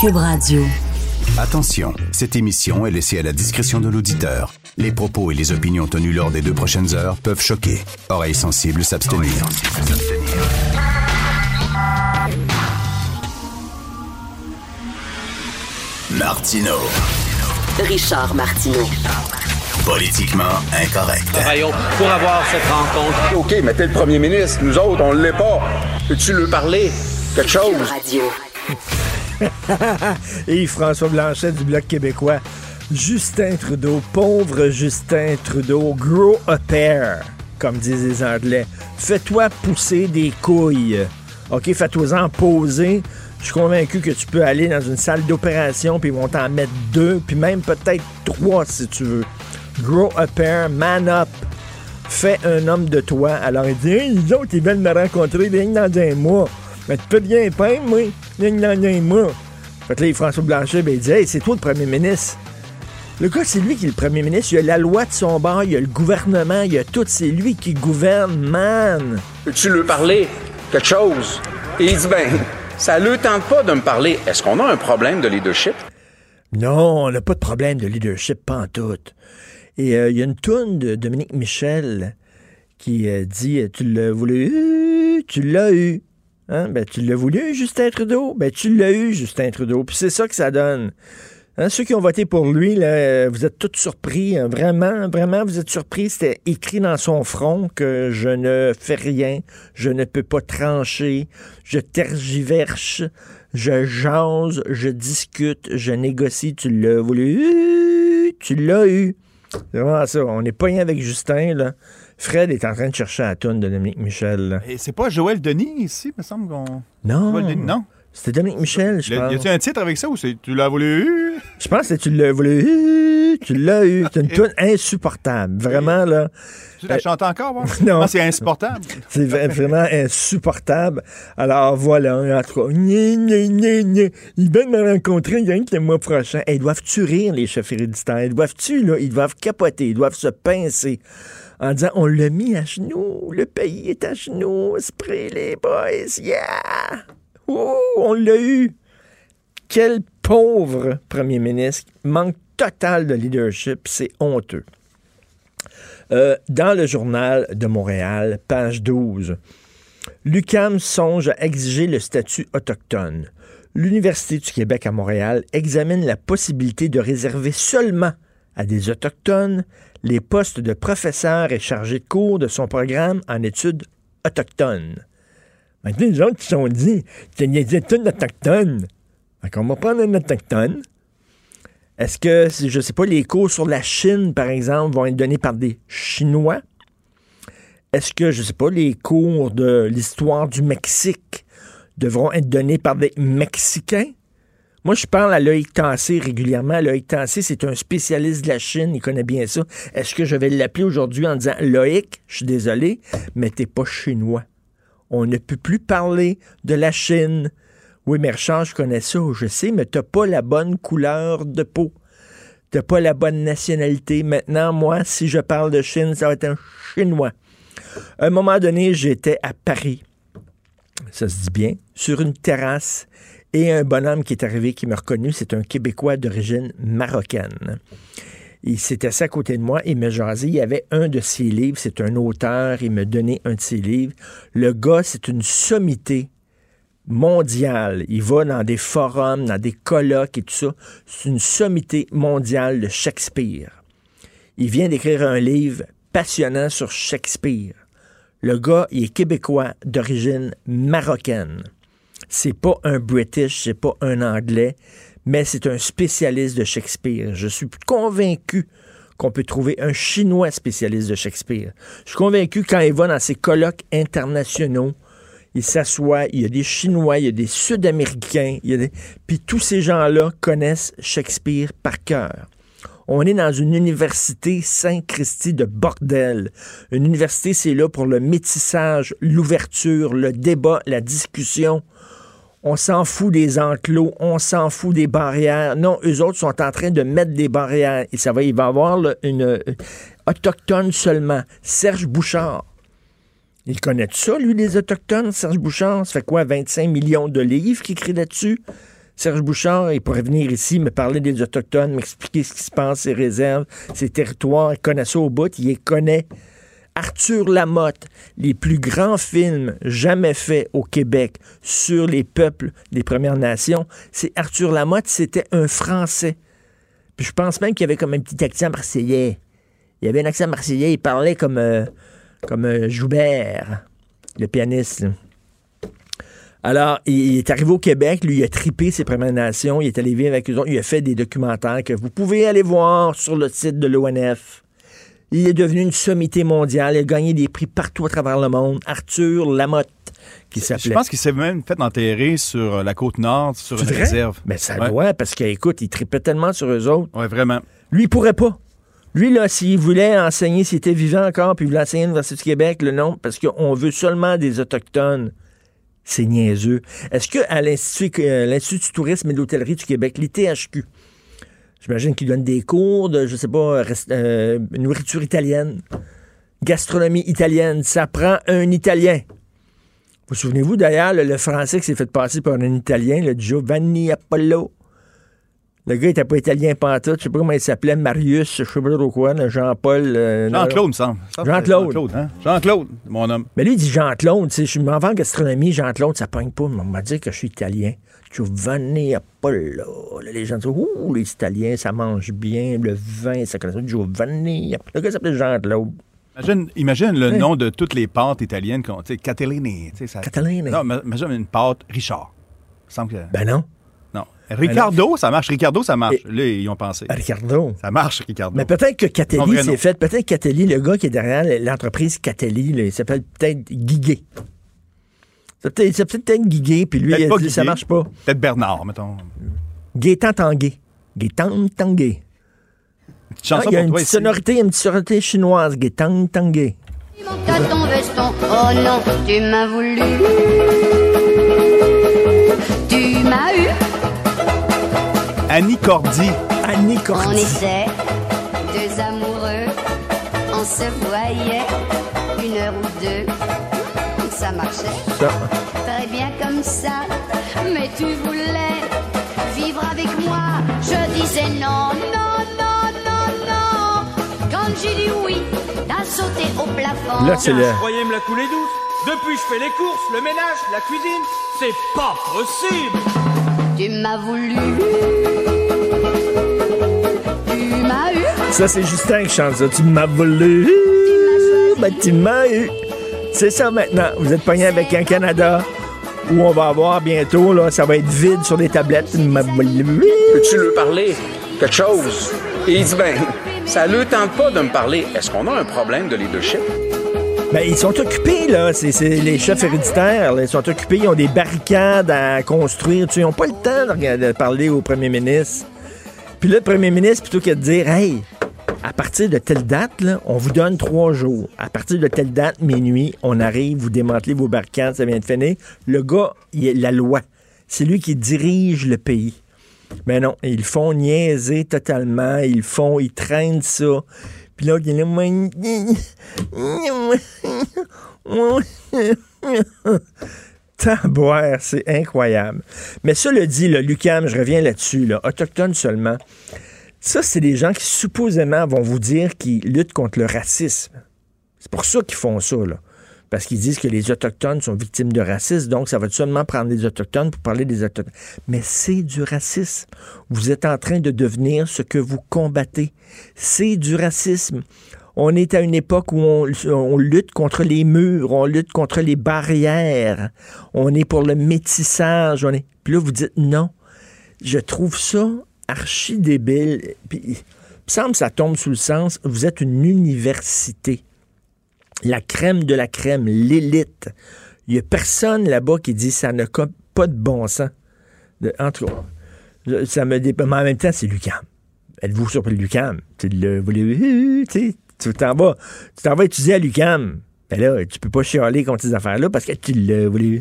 Cube Radio. Attention, cette émission est laissée à la discrétion de l'auditeur. Les propos et les opinions tenues lors des deux prochaines heures peuvent choquer. Oreilles sensibles s'abstenir. Martino. Richard Martineau. Politiquement incorrect. Travaillons pour avoir cette rencontre. OK, mais t'es le premier ministre. Nous autres, on l'est pas. Peux-tu lui parler? Quelque Cube chose? Radio. Et François Blanchet du Bloc québécois. Justin Trudeau, pauvre Justin Trudeau, grow a pair, comme disent les Anglais. Fais-toi pousser des couilles. OK, fais-toi-en poser. Je suis convaincu que tu peux aller dans une salle d'opération, puis ils vont t'en mettre deux, puis même peut-être trois si tu veux. Grow a pair, man up. Fais un homme de toi. Alors il dit, hey, les autres, ils veulent me rencontrer rien dans un mois. Mais tu peux bien peindre, moi, mois. Fait que là, François Blanchet, ben, il dit Hey, c'est toi le premier ministre. Le gars, c'est lui qui est le premier ministre. Il y a la loi de son bord, il y a le gouvernement, il y a tout. C'est lui qui gouverne, man. Peux-tu lui parler? Quelque chose? Et il dit, ben, ça ne tente pas de me parler. Est-ce qu'on a un problème de leadership? Non, on n'a pas de problème de leadership, pas en tout. Et euh, il y a une toune de Dominique Michel qui euh, dit Tu l'as voulu, tu l'as eu. Hein? Ben, tu l'as voulu, Justin Trudeau? Ben, tu l'as eu, Justin Trudeau. Puis c'est ça que ça donne. Hein, ceux qui ont voté pour lui, là, vous êtes tous surpris. hein. Vraiment, vraiment, vous êtes surpris. C'était écrit dans son front que je ne fais rien, je ne peux pas trancher, je tergiverse, je jase, je discute, je négocie. Tu l'as voulu, tu l'as eu. C'est vraiment ça. On n'est pas rien avec Justin, là. Fred est en train de chercher la toune de Dominique Michel. là. Et c'est pas Joël Denis ici, me semble qu'on. Non. Joël Denis, non. C'était Dominique Michel, je pense. y a-tu un titre avec ça ou c'est tu l'as voulu? Je pense que tu l'as voulu. Tu l'as eu. C'est une toune insupportable. Vraiment, là. Tu la chantes encore, moi? Non. Ah, c'est insupportable. C'est vra- vraiment insupportable. Alors voilà, en tout cas, ils veulent me rencontrer rien que le mois prochain. Ils doivent-tu rire, les chefs héréditaires? Ils doivent-tu, là? Ils doivent capoter, ils doivent se pincer en disant on l'a mis à genoux, le pays est à genoux, spray les boys, yeah! Ouh, on l'a eu! Quel pauvre premier ministre, manque total de leadership, c'est honteux. Euh, dans le journal de Montréal, page 12, l'UCAM songe à exiger le statut autochtone. L'Université du Québec à Montréal examine la possibilité de réserver seulement à des Autochtones les postes de professeurs et chargés de cours de son programme en études autochtones. Maintenant, les autres se sont dit, c'est des études autochtones. Fait qu'on va prendre un autochtone. Est-ce que, je sais pas, les cours sur la Chine, par exemple, vont être donnés par des Chinois? Est-ce que, je sais pas, les cours de l'histoire du Mexique devront être donnés par des Mexicains? Moi, je parle à Loïc Tassé régulièrement. Loïc Tassé, c'est un spécialiste de la Chine, il connaît bien ça. Est-ce que je vais l'appeler aujourd'hui en disant Loïc, je suis désolé, mais t'es pas chinois. On ne peut plus parler de la Chine. Oui, Richard, je connais ça, je sais, mais t'as pas la bonne couleur de peau. T'as pas la bonne nationalité. Maintenant, moi, si je parle de Chine, ça va être un Chinois. À un moment donné, j'étais à Paris. Ça se dit bien. Sur une terrasse. Et un bonhomme qui est arrivé, qui m'a reconnu, c'est un Québécois d'origine marocaine. Il s'est assis à côté de moi, il m'a jasé. Il y avait un de ses livres, c'est un auteur, il m'a donné un de ses livres. Le gars, c'est une sommité mondiale. Il va dans des forums, dans des colloques et tout ça. C'est une sommité mondiale de Shakespeare. Il vient d'écrire un livre passionnant sur Shakespeare. Le gars, il est québécois d'origine marocaine. C'est pas un British, c'est pas un Anglais, mais c'est un spécialiste de Shakespeare. Je suis convaincu qu'on peut trouver un Chinois spécialiste de Shakespeare. Je suis convaincu quand il va dans ces colloques internationaux, Ils s'assoient, il y a des Chinois, il y a des Sud-Américains, il puis tous ces gens-là connaissent Shakespeare par cœur. On est dans une université Saint-Christi de bordel. Une université, c'est là pour le métissage, l'ouverture, le débat, la discussion. On s'en fout des enclos, on s'en fout des barrières. Non, eux autres sont en train de mettre des barrières. Et ça va, il va y avoir une euh, autochtone seulement. Serge Bouchard. Il connaît ça, lui, les Autochtones, Serge Bouchard? Ça fait quoi, 25 millions de livres qu'il écrit là-dessus? Serge Bouchard, il pourrait venir ici me parler des Autochtones, m'expliquer ce qui se passe, ses réserves, ses territoires. Il connaît ça au bout, il les connaît. Arthur Lamotte, les plus grands films jamais faits au Québec sur les peuples des Premières Nations, c'est Arthur Lamotte, c'était un Français. Puis je pense même qu'il y avait comme un petit accent marseillais. Il avait un accent marseillais, il parlait comme, euh, comme euh, Joubert, le pianiste. Alors, il est arrivé au Québec, lui, il a tripé ses Premières Nations, il est allé vivre avec eux autres, il a fait des documentaires que vous pouvez aller voir sur le site de l'ONF. Il est devenu une sommité mondiale, il a gagné des prix partout à travers le monde. Arthur Lamotte, qui Je s'appelait. pense qu'il s'est même fait enterrer sur la côte nord, sur une réserve. Mais ça Ouais. doit, parce qu'écoute, il tripait tellement sur eux autres. Ouais, vraiment. Lui, il pourrait pas. Lui, là, s'il voulait enseigner, s'il était vivant encore, puis il voulait enseigner à l'Université du Québec, le nom, parce qu'on veut seulement des Autochtones. C'est niaiseux. Est-ce qu'à l'Institut, euh, l'Institut du tourisme et de l'hôtellerie du Québec, l'ITHQ, j'imagine qu'il donne des cours de, je sais pas, rest- euh, nourriture italienne, gastronomie italienne, ça prend un Italien. Vous souvenez-vous d'ailleurs, le, le français qui s'est fait passer par un Italien, le Giovanni Apollo? Le gars, il était pas italien pantoute. Je sais pas comment il s'appelait, Marius, je sais pas trop quoi, le Jean-Paul. euh, Jean-Claude, me semble. Jean-Claude. Jean-Claude, hein? Jean-Claude, mon homme. Mais lui, il dit Jean-Claude. Je m'en vais en gastronomie, Jean-Claude, ça pogne pas. Mais On m'a dit que je suis italien. Giovanni Apollo. Là, les gens disent Ouh, les Italiens, ça mange bien. Le vin, ça connaît ça. Giovanni Apollo. Le gars s'appelait Jean-Claude. Imagine, imagine le Ouais. nom de toutes les pâtes italiennes qu'on. Tu sais, Catellini. ça- Catalina. Non, mais imagine une pâte Richard. Semble que. Ben non. non. Ricardo, ça marche. Ricardo, ça marche. Et- Là, ils ont pensé. Ricardo. Ça marche, Ricardo. Mais peut-être que Catelli s'est fait. Peut-être Catelli, le gars qui est derrière l'entreprise Catelli, il s'appelle peut-être Guiguet. C'est peut-être Guiguet, puis lui, il a pas dit ça marche pas. Peut-être Bernard, mettons. Gaétan Tanguay. Gaétan Tanguay. Une petite chanson Ah, il y a une toi petite ici. sonorité, une petite sonorité chinoise. Gaétan Tanguay. Manque ton veston, oh non, tu m'as voulu. Tu m'as eu, Annie Cordy. Annie on Cordy. était deux amoureux, on se voyait une heure ou deux, ça marchait Ça. très bien comme ça, mais tu voulais vivre avec moi, je disais non, non, non, non, non, quand j'ai dit oui, t'as sauté au plafond. Là, c'est le. Croyez me la couler douce Depuis, je fais les courses, le ménage, la cuisine. C'est pas possible Tu m'as voulu. Tu m'as eu. Ça, c'est Justin qui chante ça. Tu m'as. Ben, tu m'as eu. C'est ça maintenant. Vous êtes pogné avec un Canada où on va avoir bientôt, là, ça va être vide sur les tablettes. Peux-tu lui parler? Quelque chose? Et il dit, ben, ça ne tente pas de me parler. Est-ce qu'on a un problème de leadership? Ben, ils sont occupés, là. C'est les chefs héréditaires. là. Ils sont occupés. Ils ont des barricades à construire. Tu sais, ils n'ont pas le temps de, de parler au premier ministre. Puis là, le premier ministre, plutôt que de dire, hey, à partir de telle date, on vous donne trois jours. À partir de telle date, minuit, on arrive, vous démantelez vos barricades, ça vient de finir. Le gars, il est la loi. C'est lui qui dirige le pays. Mais non, ils font niaiser totalement. Ils font, ils traînent ça. Puis là, il Taboire, c'est incroyable. Mais ça le dit, le Lucam, je reviens là-dessus, là, autochtone seulement. Ça, c'est des gens qui supposément vont vous dire qu'ils luttent contre le racisme. C'est pour ça qu'ils font ça, là. Parce qu'ils disent que les Autochtones sont victimes de racisme, donc ça va seulement prendre les Autochtones pour parler des Autochtones. Mais c'est du racisme. Vous êtes en train de devenir ce que vous combattez. C'est du racisme. On est à une époque où on, on lutte contre les murs, on lutte contre les barrières, on est pour le métissage. On est... Puis là, vous dites non. Je trouve ça archi débile. Puis, il me semble que ça tombe sous le sens, vous êtes une université la crème de la crème, l'élite. Il y a personne là-bas qui dit ça ne n'a pas de bon sens. De, en tout cas, ça me dé- Mais en même temps, c'est Lucam. Êtes-vous sur le Lucam? Tu t'en vas. Tu t'en vas étudier à Lucam. Ben là, tu peux pas chialer contre ces affaires-là parce que tu l'as voulu.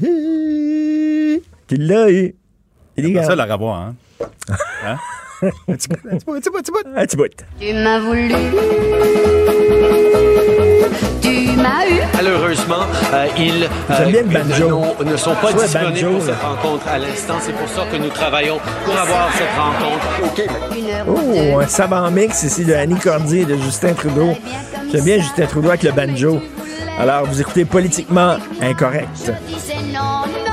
Tu l'as eu. C'est ça le revoir, hein? Hein? Un petit bout, un petit bout, un petit bout, un petit. Tu m'as voulu. Tu m'as eu. Malheureusement, euh, ils bien le banjo. ne sont pas disponibles banjo, pour là. cette rencontre à l'instant. C'est pour ça que nous travaillons pour avoir cette rencontre ou Oh, un savant mix ici de Annie Cordier et de Justin Trudeau. J'aime bien Justin Trudeau avec le banjo. Alors, vous écoutez Politiquement Incorrect. Je disais non, non,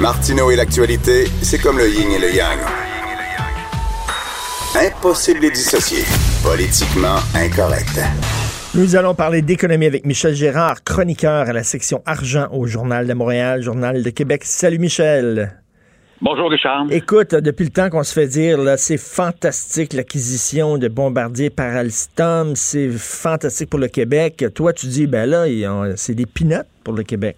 Martineau et l'actualité, c'est comme le yin et le yang. Impossible de les dissocier. Politiquement incorrect. Nous allons parler d'économie avec Michel Gérard, chroniqueur à la section argent au Journal de Montréal, Journal de Québec. Salut Michel. Bonjour Richard. Écoute, depuis le temps qu'on se fait dire, là, c'est fantastique l'acquisition de bombardiers par Alstom, c'est fantastique pour le Québec. Toi, tu dis, ben là, c'est des pinottes pour le Québec.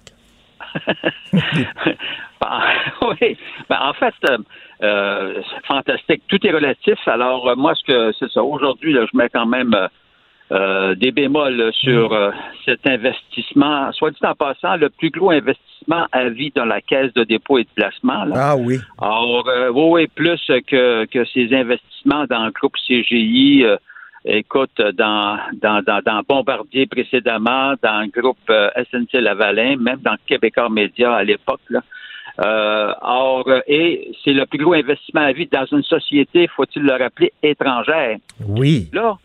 Ben, oui. Ben, en fait, euh, euh, c'est fantastique. Tout est relatif. Alors, euh, moi, ce que c'est ça. Aujourd'hui, là, je mets quand même euh, euh, des bémols sur euh, cet investissement. Soit dit en passant, le plus gros investissement à vie dans la caisse de dépôt et de placement. Là. Ah oui. Alors, euh, oui, oui, plus que, que ces investissements dans le groupe CGI, euh, écoute, dans, dans, dans, dans Bombardier précédemment, dans le groupe euh, SNC Lavalin, même dans Québécois Média à l'époque, là. Euh, or, et c'est le plus gros investissement à vie dans une société, faut-il le rappeler, étrangère. Oui. Là,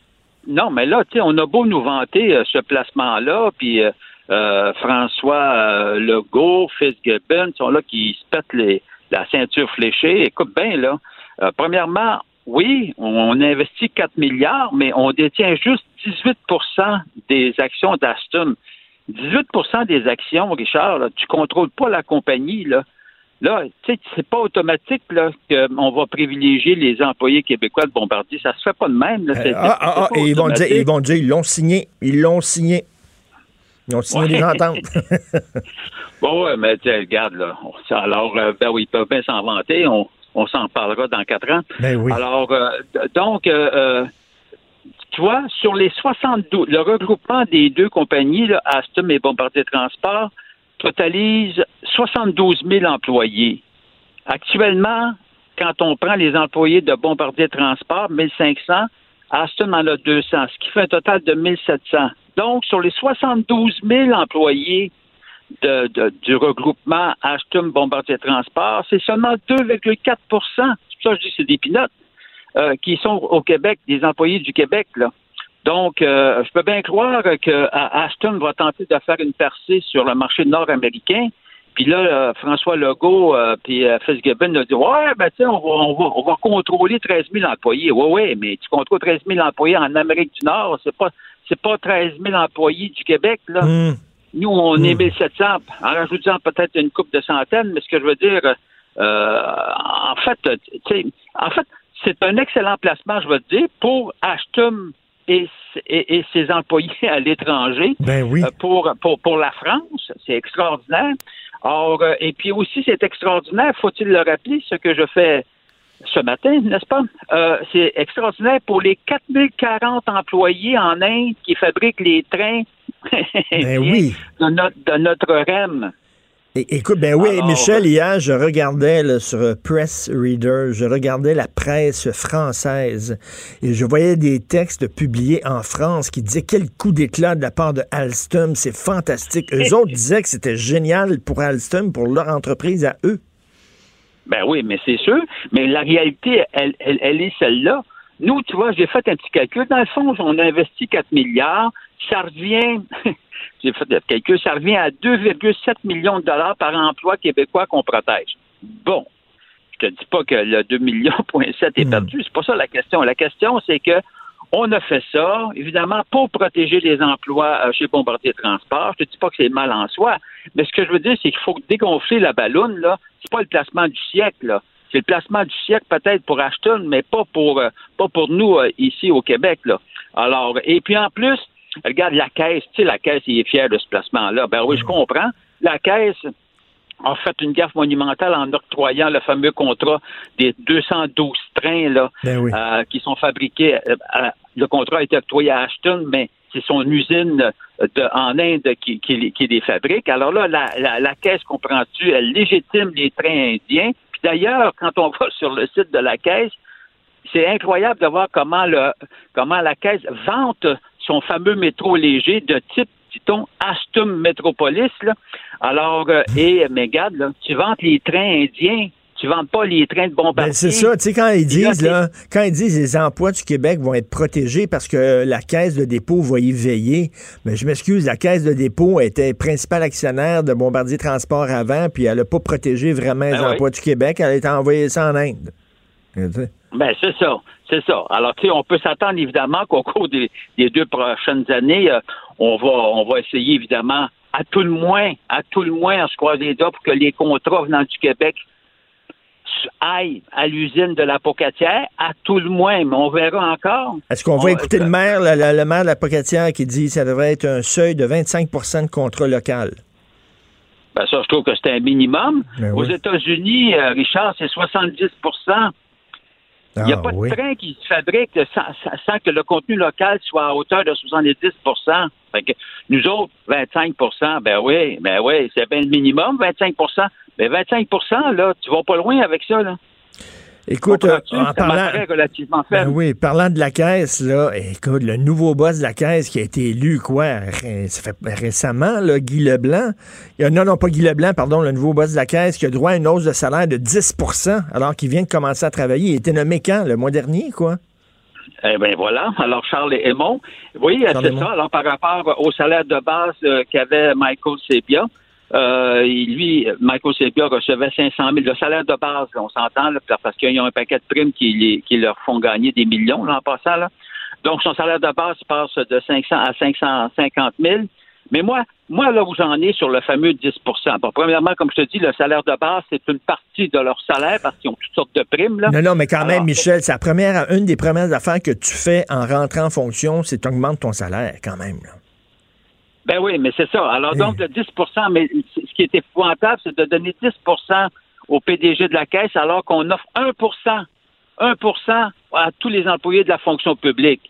non, mais là, tu sais, on a beau nous vanter euh, ce placement-là, puis euh, François Legault, Fitzgibbon sont là qui se pètent les, la ceinture fléchée. Écoute bien, là, premièrement, oui, on investit 4 milliards, mais on détient juste 18% des actions d'Aston. 18% des actions, Richard, là, tu contrôles pas la compagnie, là. Là, tu sais, c'est pas automatique là qu'on va privilégier les employés québécois de Bombardier. Ça se fait pas de même. Là. Euh, ah, ah, ah, et ils vont, dire, ils vont dire, ils l'ont signé. Ils l'ont signé. Ils ont signé Ouais. des ententes. Bon, ouais, mais regarde, là. Alors, euh, ben oui, ils peuvent bien s'en vanter. On, on s'en parlera dans quatre ans. Ben oui. Alors, euh, donc, euh, euh, tu vois, sur les 72, le regroupement des deux compagnies, là, Alstom et Bombardier Transport, totalise 72 000 employés. Actuellement, quand on prend les employés de Bombardier Transport, 1500, Alstom en a 200, ce qui fait un total de 1700. Donc, sur les 72 000 employés de, du regroupement Alstom Bombardier Transport, c'est seulement 2,4 C'est pour ça que je dis que c'est des pinottes euh, qui sont au Québec, des employés du Québec. Donc, euh, je peux bien croire que à- Ashton va tenter de faire une percée sur le marché nord-américain. Puis là, euh, François Legault euh, puis euh, Fitzgibbon a dit Ouais, ben tu on va, on, va, on va contrôler 13 000 employés. Oui, oui, mais tu contrôles 13 000 employés en Amérique du Nord, c'est pas c'est pas 13 000 employés du Québec. Hum. Nous, on est 1700, en rajoutant peut-être une coupe de centaines, mais ce que je veux dire, euh, en fait, en fait, c'est un excellent placement, je veux te dire, pour Ashton et, et- et ses employés à l'étranger. Ben oui. Euh, pour, pour, pour la France, c'est extraordinaire. Or, euh, et puis aussi, c'est extraordinaire, faut-il le rappeler, ce que je fais ce matin, n'est-ce pas? Euh, c'est extraordinaire pour les 4040 employés en Inde qui fabriquent les trains Ben oui. de, notre, de notre REM. É- Écoute, ben oui, Alors, Michel, hier, je regardais là, sur euh, Press Reader, je regardais la presse française et je voyais des textes publiés en France qui disaient quel coup d'éclat de la part de Alstom, c'est fantastique. Eux autres disaient que c'était génial pour Alstom, pour leur entreprise à eux. Ben oui, mais c'est sûr. Mais la réalité, elle, elle, elle est celle-là. Nous, tu vois, j'ai fait un petit calcul. Dans le fond, on a investi 4 milliards. Ça revient, j'ai fait le calcul, ça revient à 2,7 millions de dollars par emploi québécois qu'on protège. Bon. Je te dis pas que le 2 millions, point 7 est perdu. C'est pas ça la question. La question, c'est que on a fait ça, évidemment, pour protéger les emplois euh, chez Bombardier Transport. Je te dis pas que c'est mal en soi, mais ce que je veux dire, c'est qu'il faut dégonfler la ballonne, là. C'est pas le placement du siècle, là. C'est le placement du siècle peut-être pour Ashton, mais pas pour euh, pas pour nous euh, ici au Québec, là. Alors, et puis en plus, regarde la caisse, tu sais, la caisse, il est fier de ce placement-là. Ben oui, je comprends. La caisse, a fait une gaffe monumentale en octroyant le fameux contrat des 212 trains là, Ben oui. euh, qui sont fabriqués. euh, le contrat a été octroyé à Ashton, mais c'est son usine de- en Inde qui, qui les- qui les fabrique. Alors là, la, la, la caisse, comprends-tu, elle légitime les trains indiens. Puis d'ailleurs, quand on va sur le site de la caisse, c'est incroyable de voir comment le comment la caisse vante son fameux métro léger de type dit-on Astum Metropolis là. Alors euh, et mais regarde là, tu vantes les trains indiens, tu vantes pas les trains de bombardier. Ben, c'est ça, tu sais, quand ils là, disent, là, quand ils disent les emplois du Québec vont être protégés parce que la caisse de dépôt va y veiller, mais je m'excuse, la caisse de dépôt était principal actionnaire de Bombardier Transport avant, puis elle n'a pas protégé vraiment les Ben oui. emplois du Québec, elle a envoyé ça en Inde. Ben, c'est ça. C'est ça. Alors, tu sais, on peut s'attendre évidemment qu'au cours des, des deux prochaines années, euh, on va on va essayer évidemment, à tout le moins, à tout le moins, on se croise les doigts pour que les contrats venant du Québec aillent à l'usine de la Pocatière, à tout le moins, mais on verra encore. Est-ce qu'on On- va écouter le maire, le, le- le maire de la Pocatière qui dit que ça devrait être un seuil de 25% de contrat local? Ben ça, je trouve que c'est un minimum. Ben Aux oui. États-Unis, euh, Richard, c'est 70% Il n'y a Ah, pas oui. de train qui se fabrique sans que le contenu local soit à hauteur de 70 fait que Nous autres, 25% ben oui, ben oui, c'est bien le minimum, 25% Mais 25 là, tu vas pas loin avec ça, là. Écoute, euh, en parlant, relativement Ben oui, parlant de la caisse, là, écoute, le nouveau boss de la caisse qui a été élu, quoi, ré- ça fait récemment, là, Guy Leblanc. A, non, non, pas Guy Leblanc, pardon, le nouveau boss de la caisse qui a droit à une hausse de salaire de 10% alors qu'il vient de commencer à travailler. Il était nommé quand? Le mois dernier, quoi? Eh bien voilà. Alors, Charles Aymon, oui, c'est ça. Alors, par rapport au salaire de base euh, qu'avait Michael Sebia, euh, lui, Michael Sebia recevait 500 000. Le salaire de base, là, on s'entend, là, parce qu'ils ont un paquet de primes qui, les- qui leur font gagner des millions là, en passant. Là. Donc, son salaire de base passe de 500 à 550 000. Mais moi, moi là où j'en ai sur le fameux 10% Bon, Premièrement, comme je te dis, le salaire de base, c'est une partie de leur salaire parce qu'ils ont toutes sortes de primes. Là. Non, non, mais quand même, Alors, Michel, c'est la première, une des premières affaires que tu fais en rentrant en fonction, c'est augmenter ton salaire, quand même. là. Ben oui, mais c'est ça. Alors, donc, le 10% mais ce qui est épouvantable, c'est de donner 10% au PDG de la Caisse alors qu'on offre 1% 1% à tous les employés de la fonction publique.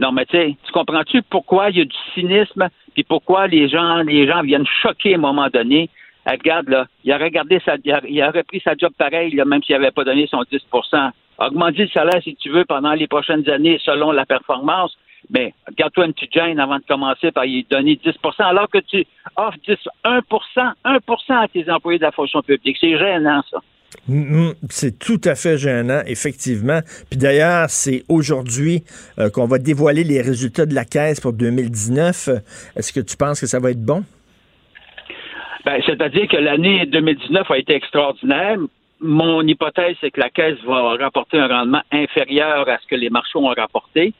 Non, mais tu sais, tu comprends-tu pourquoi il y a du cynisme, puis pourquoi les gens, les gens viennent choquer à un moment donné? Eh, regarde, là, il aurait gardé sa, il pris sa job pareil, même s'il n'avait pas donné son 10% Augmenter le salaire, si tu veux, pendant les prochaines années, selon la performance. Mais garde-toi une petite gêne avant de commencer par y donner 10% alors que tu offres 10, 1% 1% à tes employés de la fonction publique. C'est gênant, ça. C'est tout à fait gênant, effectivement. Puis d'ailleurs, c'est aujourd'hui euh, qu'on va dévoiler les résultats de la caisse pour 2019. Euh, Est-ce que tu penses que ça va être bon? Ben, c'est-à-dire que l'année 2019 a été extraordinaire. Mon hypothèse, c'est que la Caisse va rapporter un rendement inférieur à ce que les marchés ont rapporté.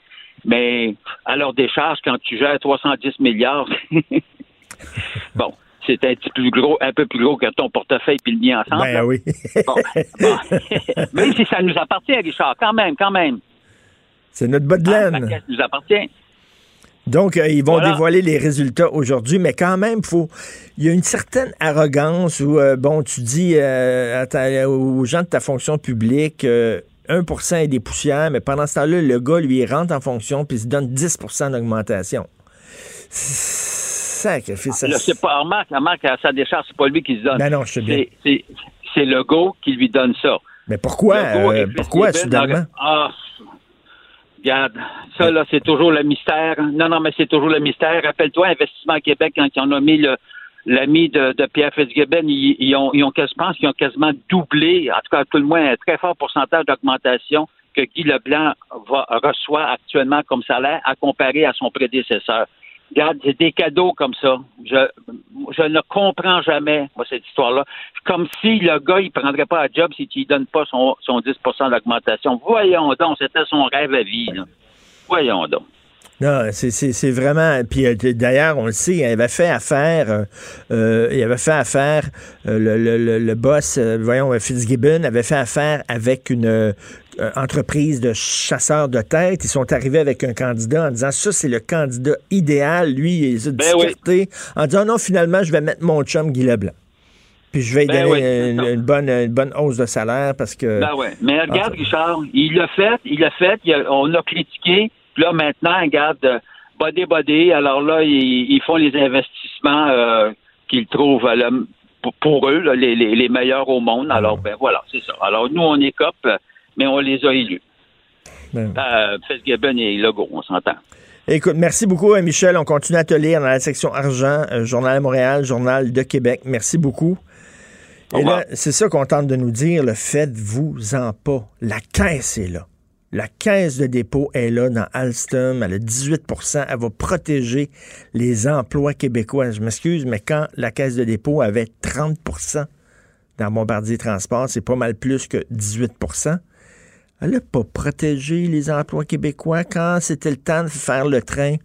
Mais à leur décharge, quand tu gères 310 milliards, bon, c'est un petit plus gros, un peu plus gros que ton portefeuille puis le mien ensemble. Ben là. oui. Bon, bon. Même si ça nous appartient, Richard, quand même, quand même. C'est notre bas de Ah, laine. la Caisse nous appartient. Donc, euh, ils vont Voilà. dévoiler les résultats aujourd'hui, mais quand même, faut, il y a une certaine arrogance où, euh, bon, tu dis euh, à ta- aux gens de ta fonction publique, euh, 1% est des poussières, mais pendant ce temps-là, le gars, lui, il rentre en fonction puis il se donne 10% d'augmentation. Sacrifice. Là, c'est pas, remarque, remarque, à sa décharge, c'est pas lui qui se donne. Ben non, je sais bien. C'est- C'est c'est le go qui lui donne ça. Mais pourquoi, euh, pourquoi soudainement? Ah, regarde, ça là, c'est toujours le mystère. Non, non, mais c'est toujours le mystère. Rappelle-toi, Investissement Québec, quand ils ont nommé le l'ami de, de Pierre Fitzgibbon, ils, ils ont, ils ont, quas- je pense qu'ils ont quasiment doublé, en tout cas, tout le moins, un très fort pourcentage d'augmentation que Guy Leblanc va, reçoit actuellement comme salaire à comparer à son prédécesseur. Regarde, c'est des cadeaux comme ça. Je, ne comprends jamais, moi, cette histoire-là. Comme si le gars, il prendrait pas un job si tu lui donnes pas son, son 10 d'augmentation. Voyons donc, c'était son rêve à vie. Là. Voyons donc. Non, c'est- vraiment. Puis euh, d'ailleurs, on le sait, il avait fait affaire. euh, euh, il avait fait affaire. le, le- le- boss, voyons, Fitzgibbon, avait fait affaire avec une euh, entreprise de chasseurs de tête. Ils sont arrivés avec un candidat en disant ça, c'est le candidat idéal. Lui, il a Ben discuté en disant non, finalement, je vais mettre mon chum Guy Leblanc. Puis je vais lui Ben donner oui, une, bonne, une bonne hausse de salaire parce que. Ben ouais. Mais regarde. Richard, il l'a fait, il l'a fait, il a- on a critiqué. Puis là, maintenant, regarde, euh, body body, alors là, ils, ils font les investissements euh, qu'ils trouvent pour, eux, là, les, les- les meilleurs au monde. Alors, ben voilà, c'est ça. Alors, nous, on écope, mais on les a élus. Ben. Euh, Fitzgibbon et Legault, on s'entend. Écoute, merci beaucoup, euh, Michel. On continue à te lire dans la section argent, euh, Journal de Montréal, Journal de Québec. Merci beaucoup. Au Et là, c'est ça qu'on tente de nous dire, le faites-vous-en pas. La caisse est là. La caisse de dépôt est là dans Alstom. Elle a 18% Elle va protéger les emplois québécois. Je m'excuse, mais quand la caisse de dépôt avait 30% dans Bombardier Transport, c'est pas mal plus que 18 elle n'a pas protégé les emplois québécois quand c'était le temps de faire le train.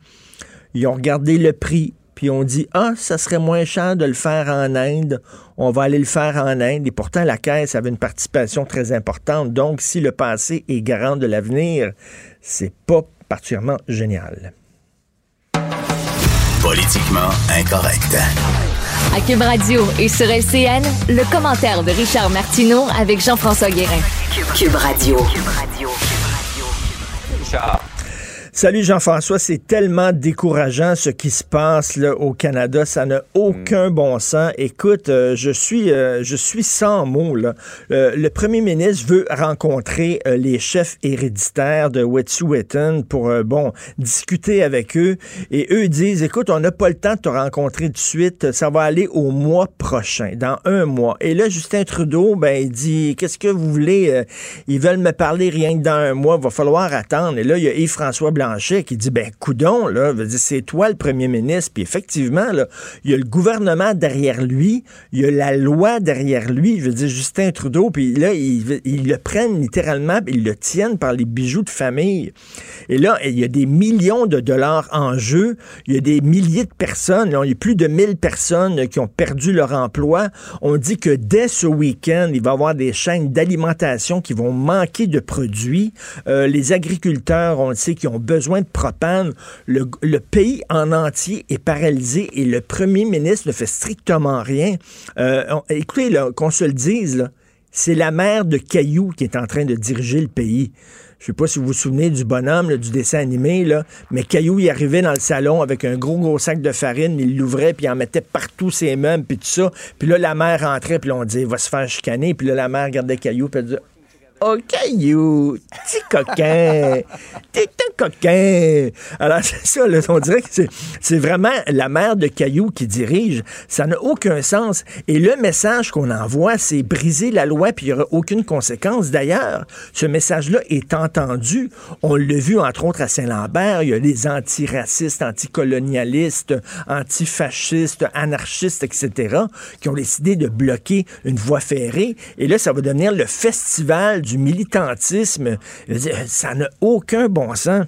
Ils ont regardé le prix, puis ont dit Ah, ça serait moins cher de le faire en Inde. On va aller le faire en Inde. Et pourtant, la Caisse avait une participation très importante. Donc, si le passé est garant de l'avenir, c'est pas particulièrement génial. Politiquement incorrect. À Cube Radio et sur LCN, le commentaire de Richard Martineau avec Jean-François Guérin. Cube Radio. Salut Jean-François, c'est tellement décourageant ce qui se passe là, au Canada, ça n'a aucun bon sens. Écoute, euh, je suis euh, je suis sans mots là. Euh, le premier ministre veut rencontrer les chefs héréditaires de Wet'suwet'en pour bon discuter avec eux et eux disent écoute, on n'a pas le temps de te rencontrer tout de suite, ça va aller au mois prochain, dans un mois. Et là Justin Trudeau ben il dit qu'est-ce que vous voulez? Ils veulent me parler rien que dans un mois, va falloir attendre. Et là il y a Yves-François Blanchet qui dit ben coudon là, c'est toi le premier ministre. Puis effectivement là, il y a le gouvernement derrière lui, il y a la loi derrière lui. Je veux dire Justin Trudeau, puis là ils, le prennent littéralement, ils le tiennent par les bijoux de famille. Et là il y a des millions de dollars en jeu. Il y a des milliers de personnes. là, il y a plus de 1000 personnes qui ont perdu leur emploi. On dit que dès ce week-end, il va y avoir des chaînes d'alimentation qui vont manquer de produits. Euh, les agriculteurs, on le sait, qui ont besoin de propane. Le, pays en entier est paralysé et le premier ministre ne fait strictement rien. Euh, écoutez, qu'on se le dise, c'est la mère de Caillou qui est en train de diriger le pays. Je sais pas si vous vous souvenez du bonhomme, du dessin animé, mais Caillou, il arrivait dans le salon avec un gros, gros sac de farine, il l'ouvrait, puis il en mettait partout ses meubles, puis tout ça. Puis là, la mère rentrait, puis on disait, il va se faire chicaner. Puis là, la mère regardait Caillou, puis elle disait, Oh, Caillou, petit coquin, t'es un coquin. Alors, c'est ça, là, on dirait que c'est, vraiment la mère de Caillou qui dirige. Ça n'a aucun sens. Et le message qu'on envoie, c'est briser la loi, puis il n'y aura aucune conséquence. D'ailleurs, ce message-là est entendu. On l'a vu, entre autres, à Saint-Lambert. Il y a les antiracistes, anticolonialistes, antifascistes, anarchistes, etc., qui ont décidé de bloquer une voie ferrée. Et là, ça va devenir le festival du militantisme. Ça n'a aucun bon sens.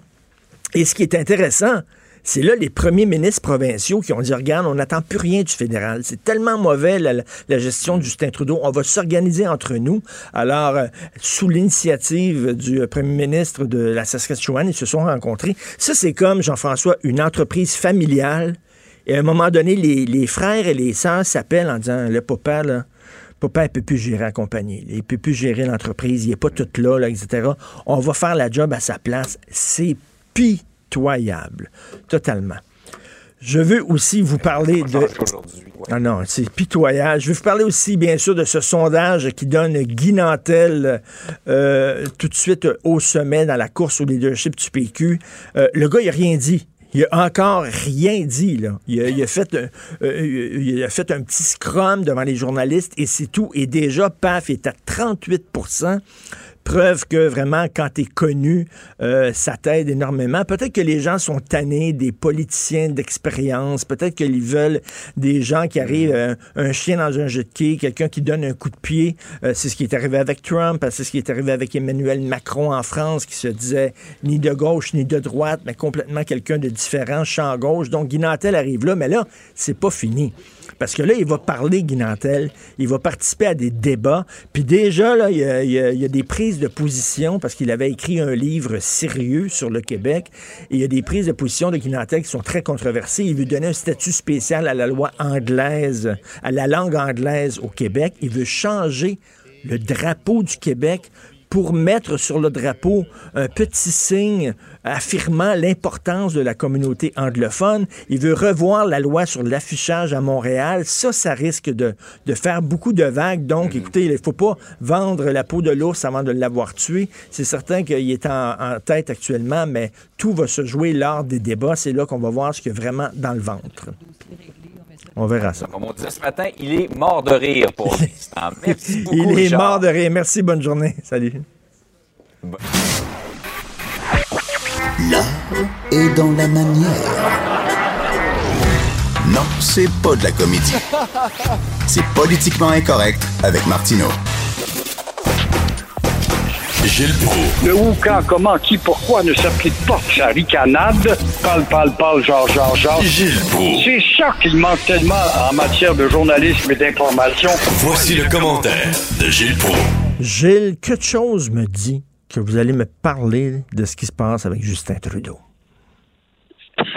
Et ce qui est intéressant, c'est là les premiers ministres provinciaux qui ont dit regarde, on n'attend plus rien du fédéral. C'est tellement mauvais la, la gestion de Justin Trudeau. On va s'organiser entre nous. Alors, euh, sous l'initiative du euh, premier ministre de la Saskatchewan, ils se sont rencontrés. Ça, c'est comme, Jean-François, une entreprise familiale. Et à un moment donné, les, les frères et les sœurs s'appellent en disant le papa, là. Papa, il peut plus gérer la compagnie. Il peut plus gérer l'entreprise. Il est pas tout là, là, etc. On va faire la job à sa place. C'est pitoyable. Totalement. Je veux aussi vous parler de. Ah non, c'est pitoyable. Je veux vous parler aussi, bien sûr, de ce sondage qui donne Guy Nantel euh, tout de suite au sommet dans la course au leadership du PQ. Euh, le gars, il n'a rien dit. Il a encore rien dit. Là. Il, a, il a fait, un- euh, il a fait un petit scrum devant les journalistes et c'est tout. Et déjà, paf, il est à 38 Preuve que vraiment, quand tu es connu, euh, ça t'aide énormément. Peut-être que les gens sont tannés des politiciens d'expérience. Peut-être qu'ils veulent des gens qui arrivent, euh, un chien dans un jeu de quai, quelqu'un qui donne un coup de pied. Euh, c'est ce qui est arrivé avec Trump, c'est ce qui est arrivé avec Emmanuel Macron en France, qui se disait ni de gauche ni de droite, mais complètement quelqu'un de différent, champ gauche. Donc, Guy Nantel arrive là, mais là, c'est pas fini. Parce que là, il va parler, Guy Nantel, il va participer à des débats, puis déjà, là, il y, a, il y a des prises de position, parce qu'il avait écrit un livre sérieux sur le Québec, et il y a des prises de position de Guy Nantel qui sont très controversées. Il veut donner un statut spécial à la loi anglaise, à la langue anglaise au Québec. Il veut changer le drapeau du Québec pour mettre sur le drapeau un petit signe affirmant l'importance de la communauté anglophone. Il veut revoir la loi sur l'affichage à Montréal. Ça, ça risque de, de faire beaucoup de vagues. Donc, écoutez, il ne faut pas vendre la peau de l'ours avant de l'avoir tué. C'est certain qu'il est en, en, tête actuellement, mais tout va se jouer lors des débats. C'est là qu'on va voir ce qu'il y a vraiment dans le ventre. On verra ça. Comme on disait ce matin, il est mort de rire pour l'instant. Merci beaucoup, Il est Richard. mort de rire. Merci, bonne journée. Salut. L'art est dans la manière. Non, c'est pas de la comédie. C'est politiquement incorrect avec Martineau. Gilles Proulx. Le où, quand, comment, qui, pourquoi ne s'applique pas sa ricanade? Parle, parle, parle, genre, genre, genre. Gilles Proulx. C'est ça qu'il manque tellement en matière de journalisme et d'information. Voici le commentaire de Gilles Proulx. Gilles, quelque chose me dit que vous allez me parler de ce qui se passe avec Justin Trudeau.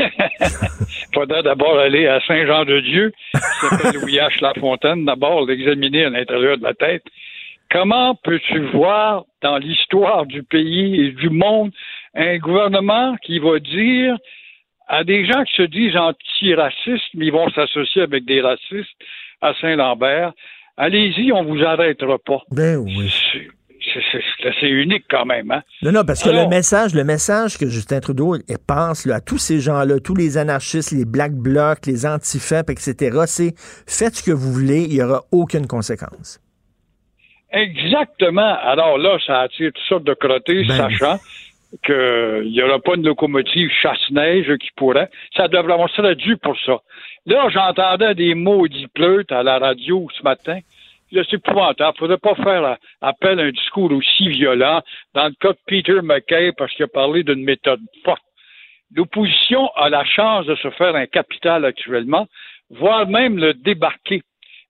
faudrait d'abord aller à Saint-Jean-de-Dieu, qui s'appelle Louis H. Lafontaine, d'abord l'examiner à l'intérieur de la tête. Comment peux-tu voir dans l'histoire du pays et du monde un gouvernement qui va dire à des gens qui se disent antiracistes, mais ils vont s'associer avec des racistes à Saint-Lambert, allez-y, on vous arrêtera pas. Ben oui. C'est assez unique quand même, hein? Non, non, parce que Alors- le message, le message que Justin Trudeau pense là, à tous ces gens-là, tous les anarchistes, les black blocs, les antifap, etc., c'est faites ce que vous voulez, il n'y aura aucune conséquence. Exactement. Alors là, ça attire toutes sortes de crottés, Ben sachant qu'il n'y aura pas une locomotive chasse-neige qui pourrait. Ça devrait, on serait dû pour ça. Là, j'entendais des maudits pleutes à la radio ce matin. Là, c'est épouvantable. Il ne faudrait pas faire appel à un discours aussi violent dans le cas de Peter McKay parce qu'il a parlé d'une méthode forte. L'opposition a la chance de se faire un capital actuellement, voire même le débarquer.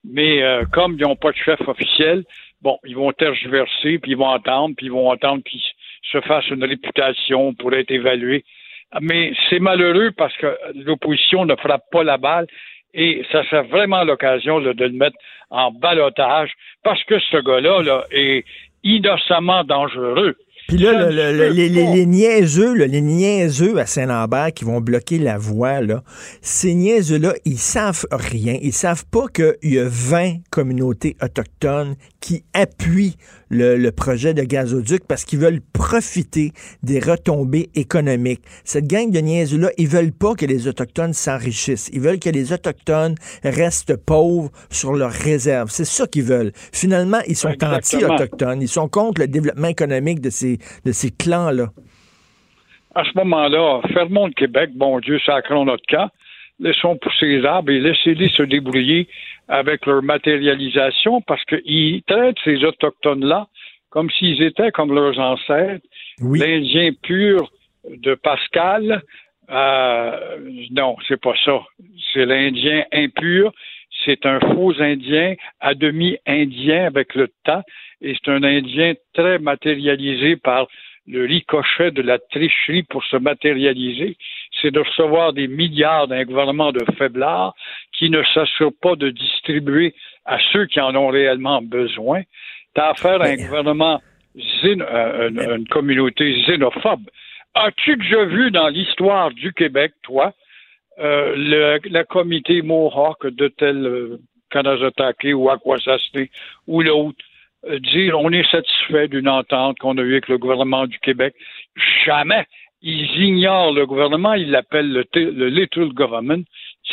Mais euh, comme ils n'ont pas de chef officiel, bon, ils vont tergiverser, puis ils vont entendre, puis ils vont entendre qu'ils se fassent une réputation pour être évalués. Mais c'est malheureux parce que l'opposition ne frappe pas la balle et ça serait vraiment l'occasion de le mettre en balotage parce que ce gars-là là, est innocemment dangereux. Puis là, le- le- le- les, les- les niaiseux, là, les niaiseux à Saint-Lambert qui vont bloquer la voie, là, ces niaiseux-là, ils savent rien. Ils savent pas qu'il y a 20 communautés autochtones qui appuient le, le projet de gazoduc parce qu'ils veulent profiter des retombées économiques. Cette gang de niaiseux-là, ils veulent pas que les Autochtones s'enrichissent. Ils veulent que les Autochtones restent pauvres sur leurs réserves. C'est ça qu'ils veulent. Finalement, ils sont anti-autochtones. Ils sont contre le développement économique de ces, de ces clans-là? À ce moment-là, fermons le Québec, bon Dieu, sacrons notre camp, laissons pousser les arbres et laissez-les se débrouiller avec leur matérialisation parce qu'ils traitent ces Autochtones-là comme s'ils étaient comme leurs ancêtres, l'Indien pur de Pascal. Euh, non, c'est pas ça. C'est l'Indien impur. C'est un faux Indien, à demi Indien avec le temps, et c'est un Indien très matérialisé par le ricochet de la tricherie pour se matérialiser, c'est de recevoir des milliards d'un gouvernement de faiblards qui ne s'assure pas de distribuer à ceux qui en ont réellement besoin. T'as affaire à un gouvernement, xéno- euh, une, une communauté xénophobe. As-tu déjà vu dans l'histoire du Québec, toi, euh, le, la comité Mohawk de tel euh, Kanazatake ou Akwesasne ou l'autre? euh, dire on est satisfait d'une entente qu'on a eue avec le gouvernement du Québec. Jamais. Ils ignorent le gouvernement, ils l'appellent le, le little government.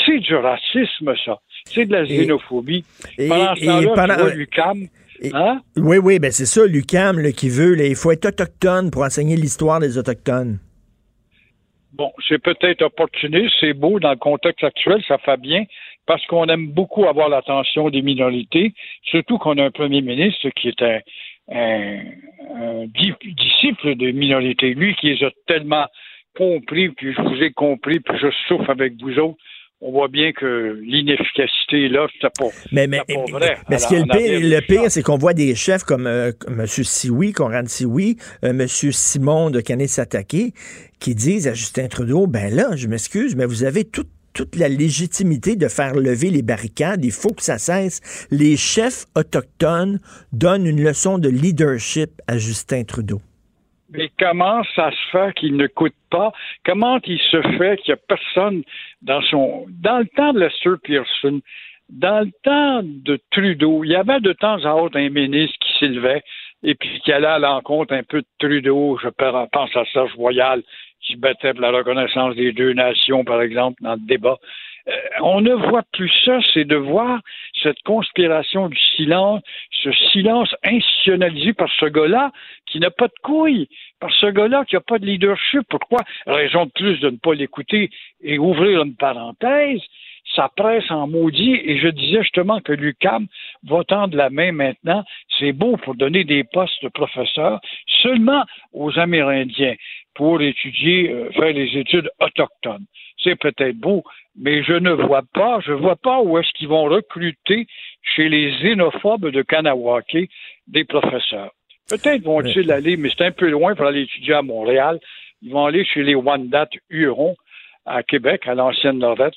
C'est du racisme, ça. C'est de la xénophobie. et- pendant ce et temps-là, pendant- tu vois, l'UQAM, Hein? Oui, oui, ben c'est ça, l'UCAM qui veut, là, il faut être autochtone pour enseigner l'histoire des Autochtones. Bon, c'est peut-être opportuniste, c'est beau dans le contexte actuel, ça fait bien, parce qu'on aime beaucoup avoir l'attention des minorités, surtout qu'on a un premier ministre qui est un, un- un di- disciple des minorités. Lui qui les a tellement compris, puis je vous ai compris, puis je souffre avec vous autres. On voit bien que l'inefficacité est là, c'est pas, Mais, mais, pas vrai. mais ce qui est le pire, le pire, c'est qu'on voit des chefs comme euh, M. Sioui, Conrad Sioui, euh, M. Simon de Canet-Satake, qui disent à Justin Trudeau, ben là, je m'excuse, mais vous avez toute toute la légitimité de faire lever les barricades. Il faut que ça cesse. Les chefs autochtones donnent une leçon de leadership à Justin Trudeau. Mais comment ça se fait qu'il ne coûte pas? Comment il se fait qu'il n'y a personne dans son. Dans le temps de Lester Pearson, dans le temps de Trudeau, il y avait de temps à autre un ministre qui s'élevait et puis qui allait à l'encontre un peu de Trudeau. Je pense à Serge Royal qui se battait pour la reconnaissance des deux nations, par exemple, dans le débat. Euh, on ne voit plus ça, c'est de voir cette conspiration du silence, ce silence institutionnalisé par ce gars-là qui n'a pas de couilles, par ce gars-là qui n'a pas de leadership. Pourquoi? Raison de plus de ne pas l'écouter et ouvrir une parenthèse. Ça presse en maudit et je disais justement que l'UCAM va tendre la main maintenant. C'est beau pour donner des postes de professeurs seulement aux Amérindiens pour étudier, euh, faire des études autochtones. C'est peut-être beau, mais je ne vois pas, je vois pas où est-ce qu'ils vont recruter chez les xénophobes de Kanawake des professeurs. Peut-être vont-ils aller, mais c'est un peu loin pour aller étudier à Montréal. Ils vont aller chez les Wendat Hurons à Québec, à l'ancienne Lorette,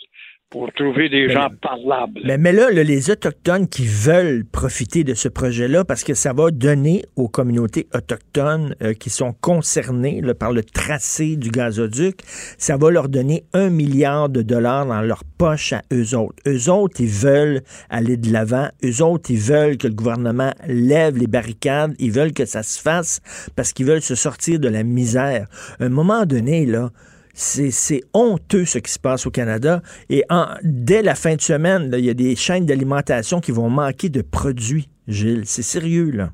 pour trouver des Mais- gens parlables. Mais, mais là, là, les Autochtones qui veulent profiter de ce projet-là, parce que ça va donner aux communautés autochtones euh, qui sont concernées là, par le tracé du gazoduc, ça va leur donner un milliard de dollars dans leur poche à eux autres. Eux autres, ils veulent aller de l'avant. Eux autres, ils veulent que le gouvernement lève les barricades. Ils veulent que ça se fasse parce qu'ils veulent se sortir de la misère. À un moment donné, là, c'est honteux ce qui se passe au Canada. Et en- dès la fin de semaine, il y a des chaînes d'alimentation qui vont manquer de produits, Gilles. C'est sérieux, là.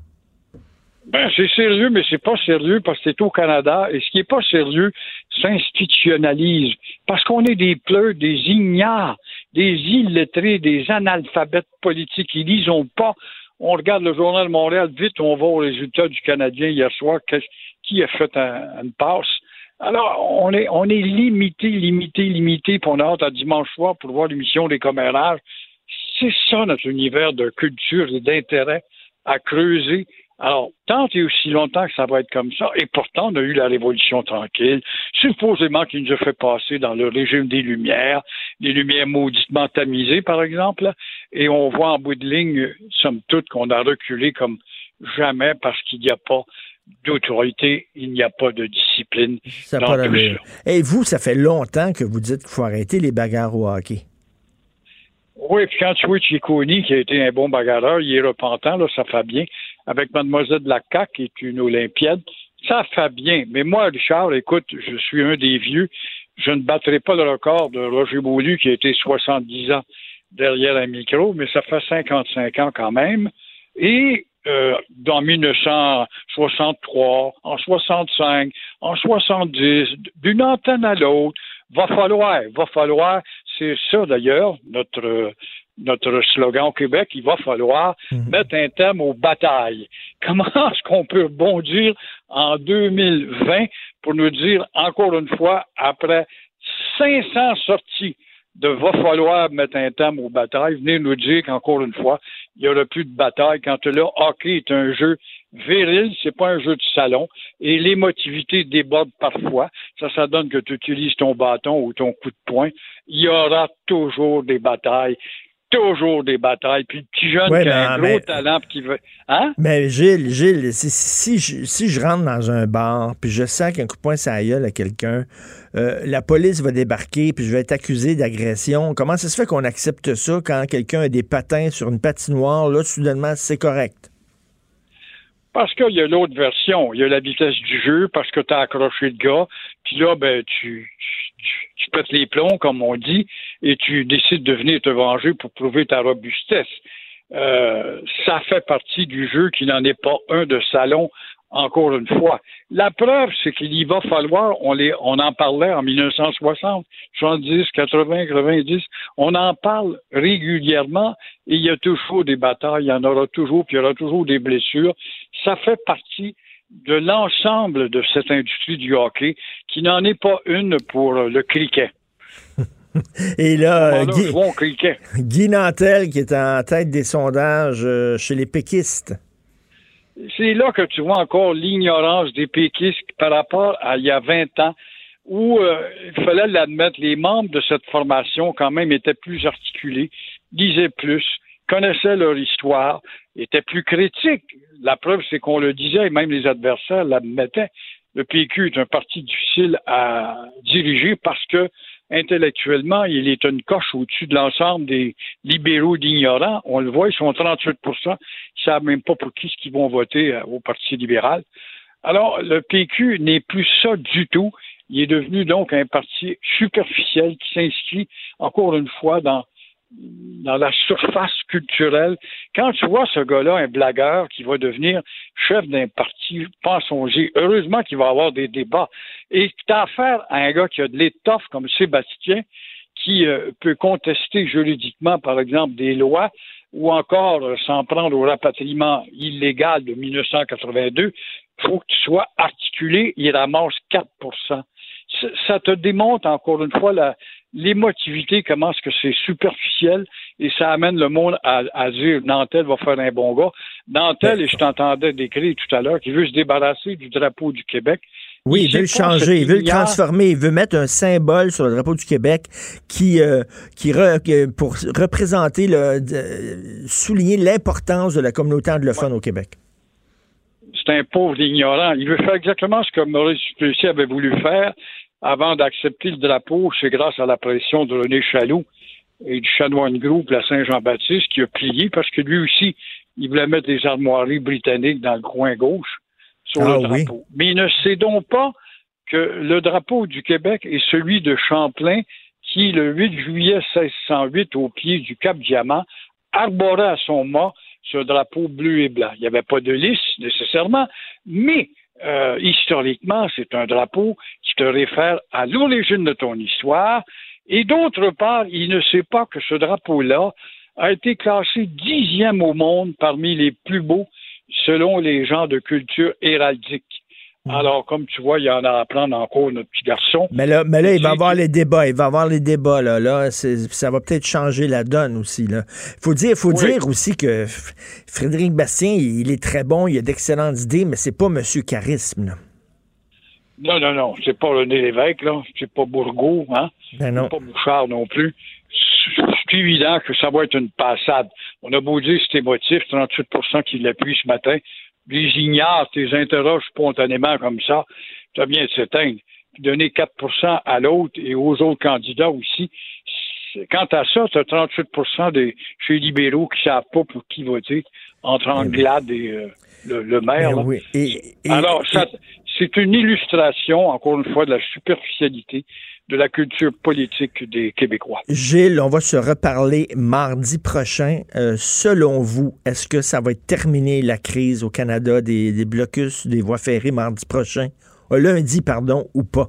Ben, c'est sérieux, mais c'est pas sérieux parce que c'est au Canada. Et ce qui est pas sérieux s'institutionnalise. Parce qu'on est des pleurs, des ignares, des illettrés, des analphabètes politiques. Ils lisent pas. On regarde le journal de Montréal, vite, on va aux résultats du Canadien hier soir. Qui a fait un- une passe? Alors, on est, on est limité, limité, limité, puis on a hâte à dimanche soir pour voir l'émission des commérages. C'est ça notre univers de culture et d'intérêt à creuser. Alors, tant et aussi longtemps que ça va être comme ça, et pourtant, on a eu la Révolution tranquille, supposément qui nous a fait passer dans le régime des Lumières, les Lumières mauditement tamisées, par exemple, et on voit en bout de ligne, somme toute, qu'on a reculé comme jamais parce qu'il n'y a pas d'autorité, il n'y a pas de discipline. Ça dans pas tout ça. Et vous, ça fait longtemps que vous dites qu'il faut arrêter les bagarres au hockey. Oui, puis quand tu vois Ciccone, qui a été un bon bagarreur, il est repentant, là, ça fait bien. Avec Mademoiselle de la CAQ, qui est une Olympiade, ça fait bien. Mais moi, Richard, écoute, je suis un des vieux. Je ne battrai pas le record de Roger Beaulieu, qui a été 70 ans derrière un micro, mais ça fait 55 ans quand même. Et euh, dans 1963, en 65, en 70, d'une antenne à l'autre, va falloir, va falloir, c'est ça d'ailleurs, notre notre slogan au Québec, il va falloir mettre un thème aux batailles. Comment est-ce qu'on peut rebondir en 2020 pour nous dire, encore une fois, après 500 sorties de va falloir mettre un thème aux batailles, venez nous dire qu'encore une fois, il n'y aura plus de bataille quand le hockey est un jeu viril, c'est pas un jeu de salon, et l'émotivité déborde parfois. Ça, ça donne que tu utilises ton bâton ou ton coup de poing. Il y aura toujours des batailles. Toujours des batailles. Puis le petit jeune Ouais, qui a un mais- gros talent puis qui veut. Hein? Mais Gilles, Gilles, si, si, je, si je rentre dans un bar, puis je sens qu'un coup de poing ça gueule à quelqu'un, euh, la police va débarquer, puis je vais être accusé d'agression. Comment ça se fait qu'on accepte ça quand quelqu'un a des patins sur une patinoire, là, soudainement, c'est correct? Parce qu'il y a l'autre version. Il y a la vitesse du jeu, parce que tu as accroché le gars, puis là, ben, tu, tu, tu pètes les plombs, comme on dit, et tu décides de venir te venger pour prouver ta robustesse. euh, ça fait partie du jeu qui n'en est pas un de salon, encore une fois. La preuve, c'est qu'il y va falloir, on, les, on en parlait en 1960, 70, 80, 90, on en parle régulièrement et il y a toujours des batailles, il y en aura toujours, puis il y aura toujours des blessures. Ça fait partie de l'ensemble de cette industrie du hockey qui n'en est pas une pour le cricket. Et là, Bon. Guy Nantel, qui est en tête des sondages euh, chez les péquistes. C'est là que tu vois encore l'ignorance des péquistes par rapport à il y a 20 ans où euh, il fallait l'admettre, les membres de cette formation quand même étaient plus articulés, lisaient plus, connaissaient leur histoire, étaient plus critiques. La preuve, c'est qu'on le disait et même les adversaires l'admettaient. Le PQ est un parti difficile à diriger parce que intellectuellement, il est une coche au-dessus de l'ensemble des libéraux d'ignorants. On le voit, ils sont 38% Ils savent même pas pour qui ce vont voter euh, au Parti libéral. Alors, le PQ n'est plus ça du tout. Il est devenu donc un parti superficiel qui s'inscrit, encore une fois, dans, dans la surface culturelle. Quand tu vois ce gars-là, un blagueur qui va devenir chef d'un parti pensonger, heureusement qu'il va avoir des débats. Et tu as affaire à un gars qui a de l'étoffe comme Sébastien, qui euh, peut contester juridiquement, par exemple, des lois ou encore euh, s'en prendre au rapatriement illégal de 1982, il faut que tu sois articulé, il ramasse 4 ça, ça te démontre encore une fois la, l'émotivité, comment est-ce que c'est superficiel et ça amène le monde à, à dire Nantel va faire un bon gars. Nantel, et je t'entendais décrire tout à l'heure, qui veut se débarrasser du drapeau du Québec. Oui, il veut le changer, il veut le transformer, il veut mettre un symbole sur le drapeau du Québec qui, euh, qui re- que- pour représenter, le, de- souligner l'importance de la communauté anglophone au Québec. c'est un pauvre ignorant. Il veut faire exactement ce que Maurice Duplessis avait voulu faire avant d'accepter le drapeau. C'est grâce à la pression de René Chaloux et du Chanoine Group, la Saint-Jean-Baptiste, qui a plié parce que lui aussi, il voulait mettre des armoiries britanniques dans le coin gauche sur Ah le oui. drapeau. Mais il ne sait donc pas que le drapeau du Québec est celui de Champlain qui, le 8 juillet 1608, au pied du Cap Diamant, arborait à son mât ce drapeau bleu et blanc. Il n'y avait pas de lys nécessairement, mais euh, historiquement, c'est un drapeau qui te réfère à l'origine de ton histoire. Et d'autre part, il ne sait pas que ce drapeau-là a été classé dixième au monde parmi les plus beaux selon les gens de culture héraldique. Alors, comme tu vois, il y en a à apprendre encore notre petit garçon. Mais là, mais là il va avoir les débats, il va avoir les débats, là. là ça va peut-être changer la donne aussi, là. Faut dire, faut Oui. dire aussi que Frédéric Bastien, il, est très bon, il a d'excellentes idées, mais c'est pas Monsieur Charisme, là. Non, non, non, c'est pas René Lévesque, là. C'est pas Bourgault, hein. Ben non. C'est pas Bouchard non plus. C'est évident que ça va être une passade. On a beau dire que c'est émotif, 38% qui l'appuient ce matin. Les ignares, tu les interroges spontanément comme ça, tu as bien de s'éteindre. Puis donner 4% à l'autre et aux autres candidats aussi. Quant à ça, tu as 38% des, chez les libéraux qui savent pas pour qui voter entre Anglade et euh, le, le maire. Ben là. oui. Et- et- Alors, ça, c'est une illustration, encore une fois, de la superficialité de la culture politique des Québécois. Gilles, on va se reparler mardi prochain. Euh, selon vous, est-ce que ça va être terminé la crise au Canada des, des blocus des voies ferrées mardi prochain? Euh, lundi, pardon, ou pas?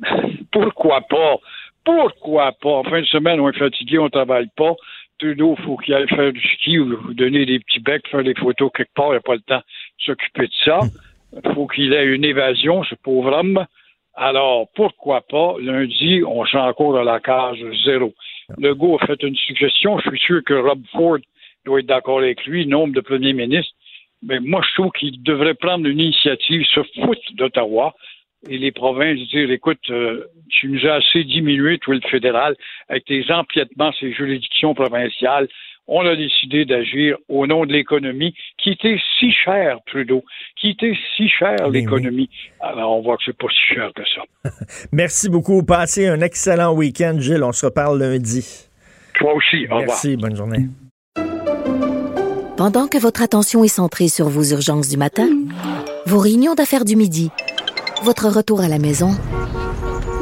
Pourquoi pas? Pourquoi pas? En fin de semaine, on est fatigué, on travaille pas. Trudeau, faut qu'il aille faire du ski ou donner des petits becs, faire des photos quelque part. Il n'a pas le temps de s'occuper de ça. faut qu'il ait une évasion, ce pauvre homme. Alors, pourquoi pas? Lundi, on encore dans la case zéro. Legault a fait une suggestion. Je suis sûr que Rob Ford doit être d'accord avec lui, nombre de premiers ministres. Mais moi, je trouve qu'il devrait prendre une initiative, se foutre d'Ottawa et les provinces dire écoute, euh, tu nous as assez diminué, toi, le fédéral, avec tes empiètements, ces juridictions provinciales. On a décidé d'agir au nom de l'économie, qui était si chère, Trudeau, qui était si chère, l'économie. Alors, on voit que c'est pas si cher que ça. Merci beaucoup. Passez un excellent week-end, Gilles. On se reparle lundi. Toi aussi, au revoir. Merci, bonne journée. Pendant que votre attention est centrée sur vos urgences du matin, vos réunions d'affaires du midi, votre retour à la maison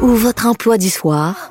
ou votre emploi du soir,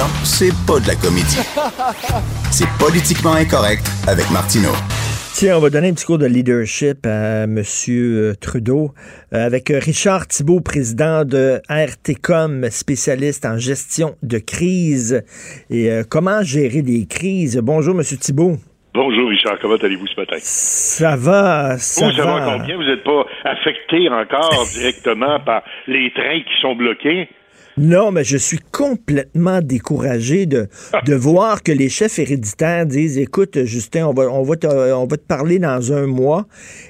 Non, c'est pas de la comédie. C'est politiquement incorrect avec Martineau. Tiens, on va donner un petit cours de leadership à M. Trudeau euh, avec Richard Thibault, président de RTCOM, spécialiste en gestion de crise et euh, comment gérer des crises? Bonjour, M. Thibault. Bonjour Richard, comment allez-vous ce matin? Ça va, ça vous, ça va. va combien? Vous n'êtes pas affecté encore directement par les trains qui sont bloqués? Non, mais je suis complètement découragé de, de voir que les chefs héréditaires disent Écoute, Justin, on va, on, va te, on va te parler dans un mois.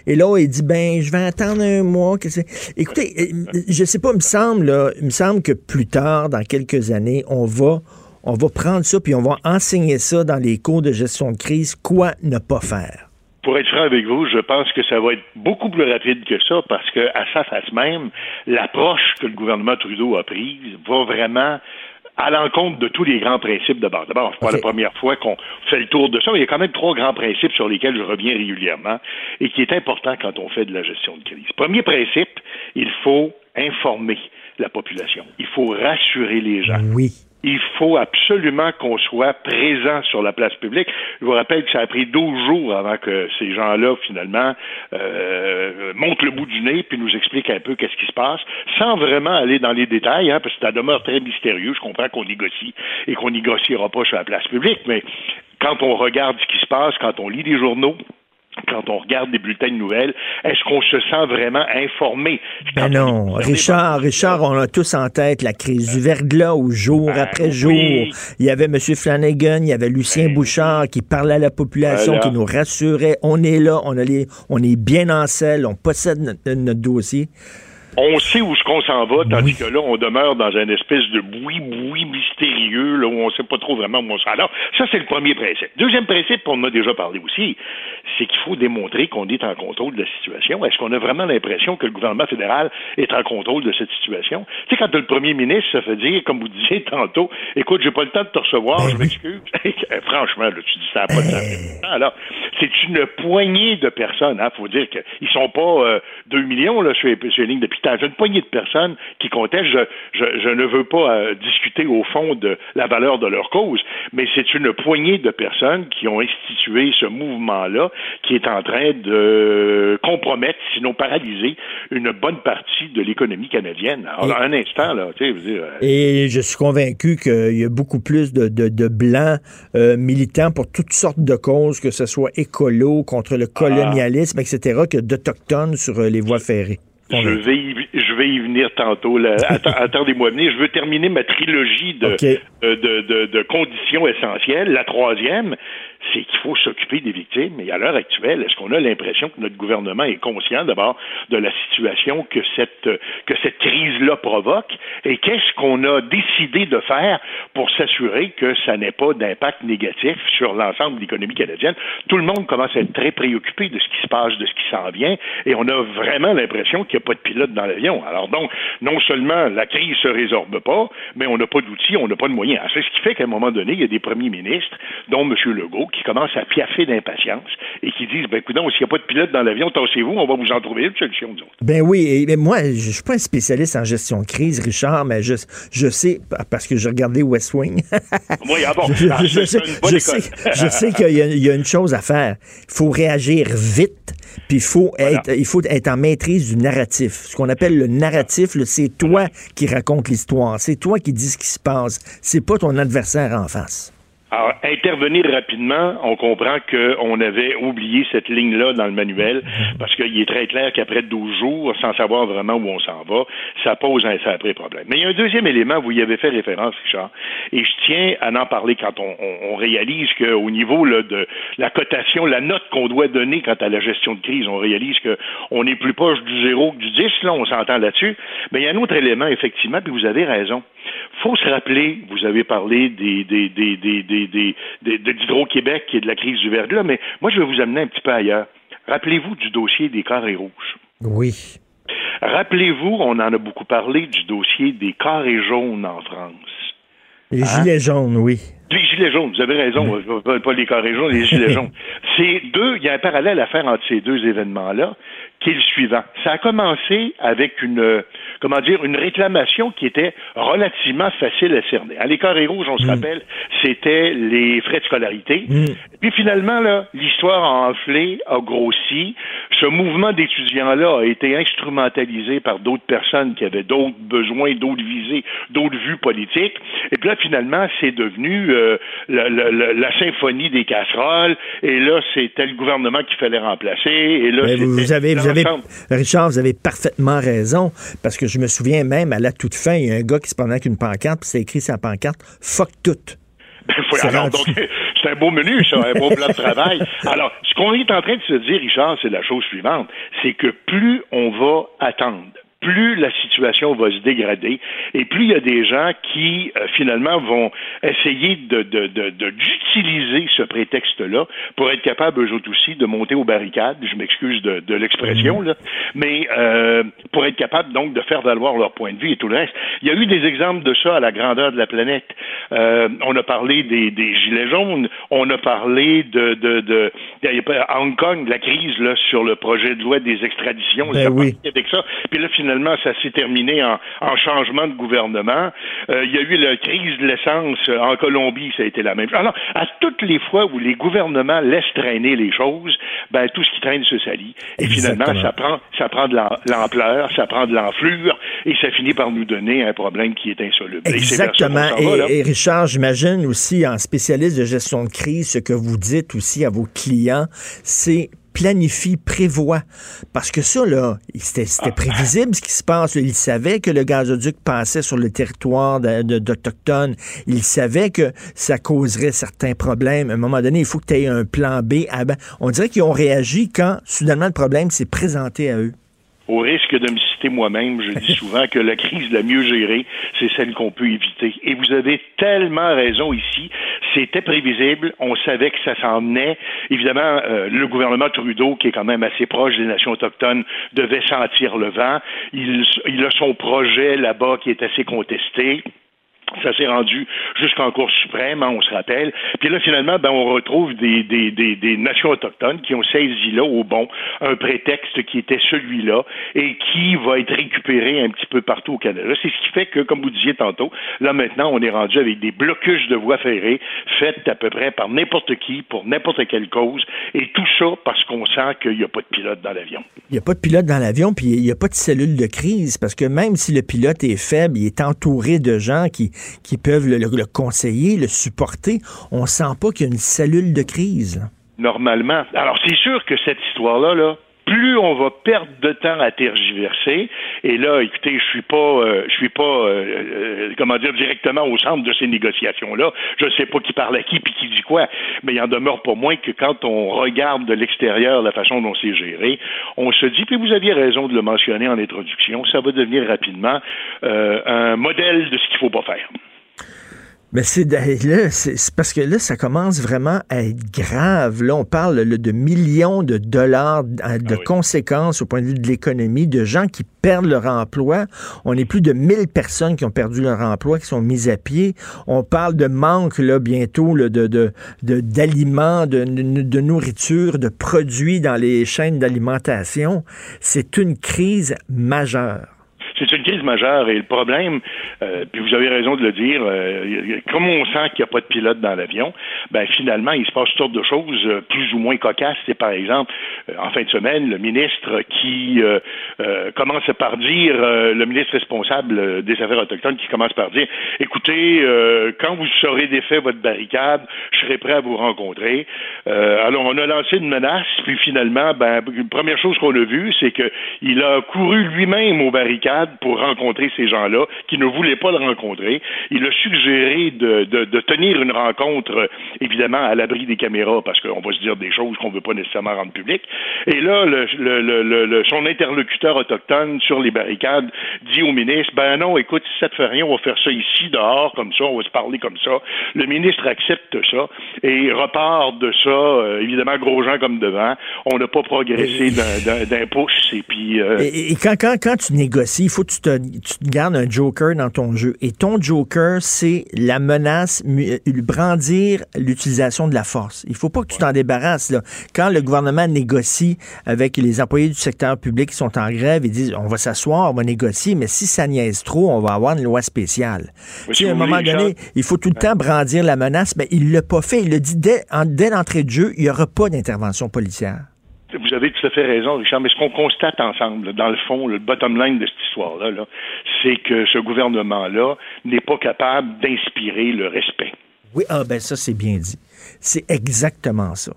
Et là, il dit Ben, je vais attendre un mois. Écoutez, euh, je sais pas, il me semble, là, il me semble que plus tard, dans quelques années, on va, on va prendre ça puis on va enseigner ça dans les cours de gestion de crise, quoi ne pas faire. Pour être franc avec vous, je pense que ça va être beaucoup plus rapide que ça parce que à sa face même, l'approche que le gouvernement Trudeau a prise va vraiment à l'encontre de tous les grands principes de base. D'abord, c'est pas la première fois qu'on fait le tour de ça, mais il y a quand même trois grands principes sur lesquels je reviens régulièrement et qui est important quand on fait de la gestion de crise. Premier principe, il faut informer la population. Il faut rassurer les gens. Oui. Il faut absolument qu'on soit présent sur la place publique. Je vous rappelle que ça a pris 12 jours avant que ces gens-là, finalement, euh, montent le bout du nez puis nous expliquent un peu qu'est-ce qui se passe, sans vraiment aller dans les détails, hein, parce que ça demeure très mystérieux. Je comprends qu'on négocie et qu'on négociera pas sur la place publique, mais quand on regarde ce qui se passe, quand on lit les journaux, quand on regarde des bulletins de nouvelles, est-ce qu'on se sent vraiment informé? Ben non, Richard, Richard, on a tous en tête la crise du verglas où jour après jour, il y avait M. Flanagan, il y avait Lucien Bouchard qui parlait à la population, Voilà. qui nous rassurait, on est là, on, a les- on est bien en selle, on possède notre, notre dossier. On sait où ce qu'on s'en va, tandis que là, on demeure dans une espèce de boui-boui mystérieux, là, où on sait pas trop vraiment où on s'en va. Alors, ça, c'est le premier principe. Deuxième principe, on en a déjà parlé aussi, c'est qu'il faut démontrer qu'on est en contrôle de la situation. Est-ce qu'on a vraiment l'impression que le gouvernement fédéral est en contrôle de cette situation? Tu sais, quand le premier ministre se fait dire, comme vous disiez tantôt, écoute, j'ai pas le temps de te recevoir, je m'excuse. Franchement, là, tu dis ça pas de sens. Alors, c'est une poignée de personnes. Il faut dire qu'ils sont pas euh, 2 millions là, sur les, sur les lignes d'hôpital. C'est une poignée de personnes qui comptaient. Je, je, je ne veux pas euh, discuter au fond de la valeur de leur cause, mais c'est une poignée de personnes qui ont institué ce mouvement-là qui est en train de compromettre, sinon paralyser, une bonne partie de l'économie canadienne. Alors, un instant, là, tu sais, je veux dire, euh, Et je suis convaincu qu'il y a beaucoup plus de, de- de blancs euh, militants pour toutes sortes de causes, que ce soit écolo, contre le colonialisme, etc., que d'Autochtones sur les voies ferrées. Je vais, y, je vais y venir tantôt. Attendez-moi venir. Je veux terminer ma trilogie de, euh, de, de- de conditions essentielles. La troisième, c'est qu'il faut s'occuper des victimes. Et à l'heure actuelle, est-ce qu'on a l'impression que notre gouvernement est conscient d'abord de la situation que cette, que cette crise-là provoque? Et qu'est-ce qu'on a décidé de faire pour s'assurer que ça n'ait pas d'impact négatif sur l'ensemble de l'économie canadienne? Tout le monde commence à être très préoccupé de ce qui se passe, de ce qui s'en vient. Et on a vraiment l'impression qu'il n'y a pas de pilote dans l'avion. Alors donc, non seulement la crise se résorbe pas, mais on n'a pas d'outils, on n'a pas de moyens. C'est ce qui fait qu'à un moment donné, il y a des premiers ministres, dont M. Legault, qui commencent à piaffer d'impatience et qui disent, ben écoute, s'il n'y a pas de pilote dans l'avion, tassez-vous, on va vous en trouver une solution, nous autres. Ben oui, et, mais moi, je suis pas un spécialiste en gestion de crise, Richard, mais je, je sais, parce que j'ai regardé West Wing. Oui, ah bon, je, je sais, je qu'il y a une chose à faire. Il faut réagir vite, puis il faut, être, il faut être en maîtrise du narratif. Ce qu'on appelle le narratif, c'est toi qui raconte l'histoire. C'est toi qui dis ce qui se passe. C'est pas ton adversaire en face. Alors, intervenir rapidement, on comprend qu'on avait oublié cette ligne-là dans le manuel, parce qu'il est très clair qu'après 12 jours, sans savoir vraiment où on s'en va, ça pose un sacré problème. Mais il y a un deuxième élément, vous y avez fait référence, Richard, et je tiens à en parler quand on, on- on réalise qu'au niveau là, de la cotation, la note qu'on doit donner quant à la gestion de crise, on réalise qu'on est plus proche du zéro que du 10, là, on s'entend là-dessus. Mais il y a un autre élément, effectivement, puis vous avez raison. faut se rappeler, vous avez parlé des, des, des, des, des des, des, des, de d'Hydro-Québec et de la crise du verglas, mais moi, je vais vous amener un petit peu ailleurs. Rappelez-vous du dossier des carrés rouges. Oui. Rappelez-vous, on en a beaucoup parlé du dossier des carrés jaunes en France. Les Hein? gilets jaunes, oui. Les gilets jaunes, vous avez raison, pas, pas les carrés jaunes, les gilets jaunes. C'est deux, il y a un parallèle à faire entre ces deux événements-là, qui est le suivant. Ça a commencé avec une, comment dire, une réclamation qui était relativement facile à cerner. À les carrés rouges, on se rappelle, c'était les frais de scolarité. Puis finalement, là, l'histoire a enflé, a grossi. Ce mouvement d'étudiants-là a été instrumentalisé par d'autres personnes qui avaient d'autres besoins, d'autres visées, d'autres vues politiques. Et puis là, finalement, c'est devenu euh, la, la- la- la symphonie des casseroles. Et là, c'était le gouvernement qu'il fallait remplacer. Et là, vous avez, vous avez. Richard, vous avez parfaitement raison, parce que je me souviens même, à la toute fin, il y a un gars qui se prenait avec une pancarte, puis c'est écrit sur la pancarte « Fuck tout Ben, C'est alors, rendu- donc, c'est un beau menu, ça, un beau plan de travail. Alors, ce qu'on est en train de se dire, Richard, c'est la chose suivante. C'est que plus on va attendre, plus la situation va se dégrader et plus il y a des gens qui, euh, finalement, vont essayer de, de, de, de- d'utiliser ce prétexte-là pour être capables, eux autres aussi, de monter aux barricades. Je m'excuse de, de l'expression, là. Mais euh, pour être capables, donc, de faire valoir leur point de vue et tout le reste. Il y a eu des exemples de ça à la grandeur de la planète. Euh, on a parlé des, des gilets jaunes, on a parlé de, de, de, à Hong Kong, de la crise là, sur le projet de loi des extraditions. Ben oui. avec ça. Puis là, finalement, ça s'est terminé en, en changement de gouvernement. Euh, il y a eu la crise de l'essence euh, en Colombie, ça a été la même chose. Alors, à toutes les fois où les gouvernements laissent traîner les choses, ben tout ce qui traîne se salit. Et finalement, ça prend, ça prend de l'am- l'ampleur, ça prend de l'enflure, et ça finit par nous donner un problème qui est insoluble. Exactement. va, et Richard, j'imagine aussi, en spécialiste de gestion de crise, ce que vous dites aussi à vos clients, c'est planifie, prévoit. Parce que ça, là, c'était c'était prévisible ce qui se passe. Ils savaient que le gazoduc passait sur le territoire d'Autochtones. Ils savaient que ça causerait certains problèmes. À un moment donné, il faut que tu aies un plan B. avant. On dirait qu'ils ont réagi quand, soudainement, le problème s'est présenté à eux. Au risque de me citer moi-même, je dis souvent que la crise la mieux gérée, c'est celle qu'on peut éviter. Et vous avez tellement raison ici. C'était prévisible. On savait que ça s'en venait. Évidemment, euh, le gouvernement Trudeau, qui est quand même assez proche des nations autochtones, devait sentir le vent. Il, il a son projet là-bas qui est assez contesté. Ça s'est rendu jusqu'en Cour suprême, hein, on se rappelle. Puis là, finalement, ben, on retrouve des, des, des, des nations autochtones qui ont saisi là, au bon, un prétexte qui était celui-là et qui va être récupéré un petit peu partout au Canada. C'est ce qui fait que, comme vous disiez tantôt, là maintenant, on est rendu avec des blocages de voies ferrées faites à peu près par n'importe qui, pour n'importe quelle cause, et tout ça parce qu'on sent qu'il n'y a pas de pilote dans l'avion. Il n'y a pas de pilote dans l'avion, puis il n'y a pas de cellule de crise, parce que même si le pilote est faible, il est entouré de gens qui, qui peuvent le, le- le conseiller, le supporter. On sent pas qu'il y a une cellule de crise. normalement. Alors, c'est sûr que cette histoire-là, là, plus on va perdre de temps à tergiverser, et là, écoutez, je suis pas, euh, je suis pas, euh, euh, comment dire, directement au centre de ces négociations-là. Je ne sais pas qui parle à qui puis qui dit quoi, mais il en demeure pas moins que quand on regarde de l'extérieur la façon dont c'est géré, on se dit, puis vous aviez raison de le mentionner en introduction, ça va devenir rapidement euh, un modèle de ce qu'il faut pas faire. Mais c'est là, c'est parce que là, ça commence vraiment à être grave. Là, on parle là, de millions de dollars Ah de conséquences au point de vue de l'économie, de gens qui perdent leur emploi. On est plus de 1000 personnes qui ont perdu leur emploi, qui sont mises à pied. On parle de manque là bientôt là, de de- de- d'aliments, de, de, de nourriture, de produits dans les chaînes d'alimentation. C'est une crise majeure. C'est une crise majeure et le problème, euh, puis vous avez raison de le dire, euh, comme on sent qu'il n'y a pas de pilote dans l'avion, ben finalement il se passe toutes sortes de choses euh, plus ou moins cocasses. C'est par exemple en fin de semaine le ministre qui commence par dire, le ministre responsable des affaires autochtones qui commence par dire, écoutez, quand vous saurez défait votre barricade, je serai prêt à vous rencontrer. Alors on a lancé une menace, puis finalement, ben première chose qu'on a vue, c'est que il a couru lui-même aux barricades pour rencontrer ces gens-là qui ne voulaient pas le rencontrer. Il a suggéré de, de, de tenir une rencontre, évidemment, à l'abri des caméras, parce qu'on va se dire des choses qu'on ne veut pas nécessairement rendre publiques. Et là, le, le, le, le, son interlocuteur autochtone sur les barricades dit au ministre, ben non, écoute, si ça te fait rien, on va faire ça ici, dehors, comme ça, on va se parler comme ça. Le ministre accepte ça et repart de ça, euh, évidemment, gros gens comme devant. On n'a pas progressé d'un pouce et puis... Euh, Et, et quand, quand, quand tu négocies, il faut que tu te, tu te gardes un joker dans ton jeu. Et ton joker, c'est la menace, euh, brandir l'utilisation de la force. Il faut pas que tu t'en débarrasses. Là. Quand le gouvernement négocie avec les employés du secteur public qui sont en grève, ils disent on va s'asseoir, on va négocier, mais si ça niaise trop, on va avoir une loi spéciale. Si à un moment voulez, donné, Richard- il faut tout le temps brandir la menace, mais il l'a pas fait. Il l'a dit dès, en- dès l'entrée de jeu, il n'y aura pas d'intervention policière. Vous avez tout à fait raison, Richard, mais ce qu'on constate ensemble, dans le fond, le bottom line de cette histoire-là, là, c'est que ce gouvernement-là n'est pas capable d'inspirer le respect. Oui, ah ben ça, c'est bien dit. C'est exactement ça.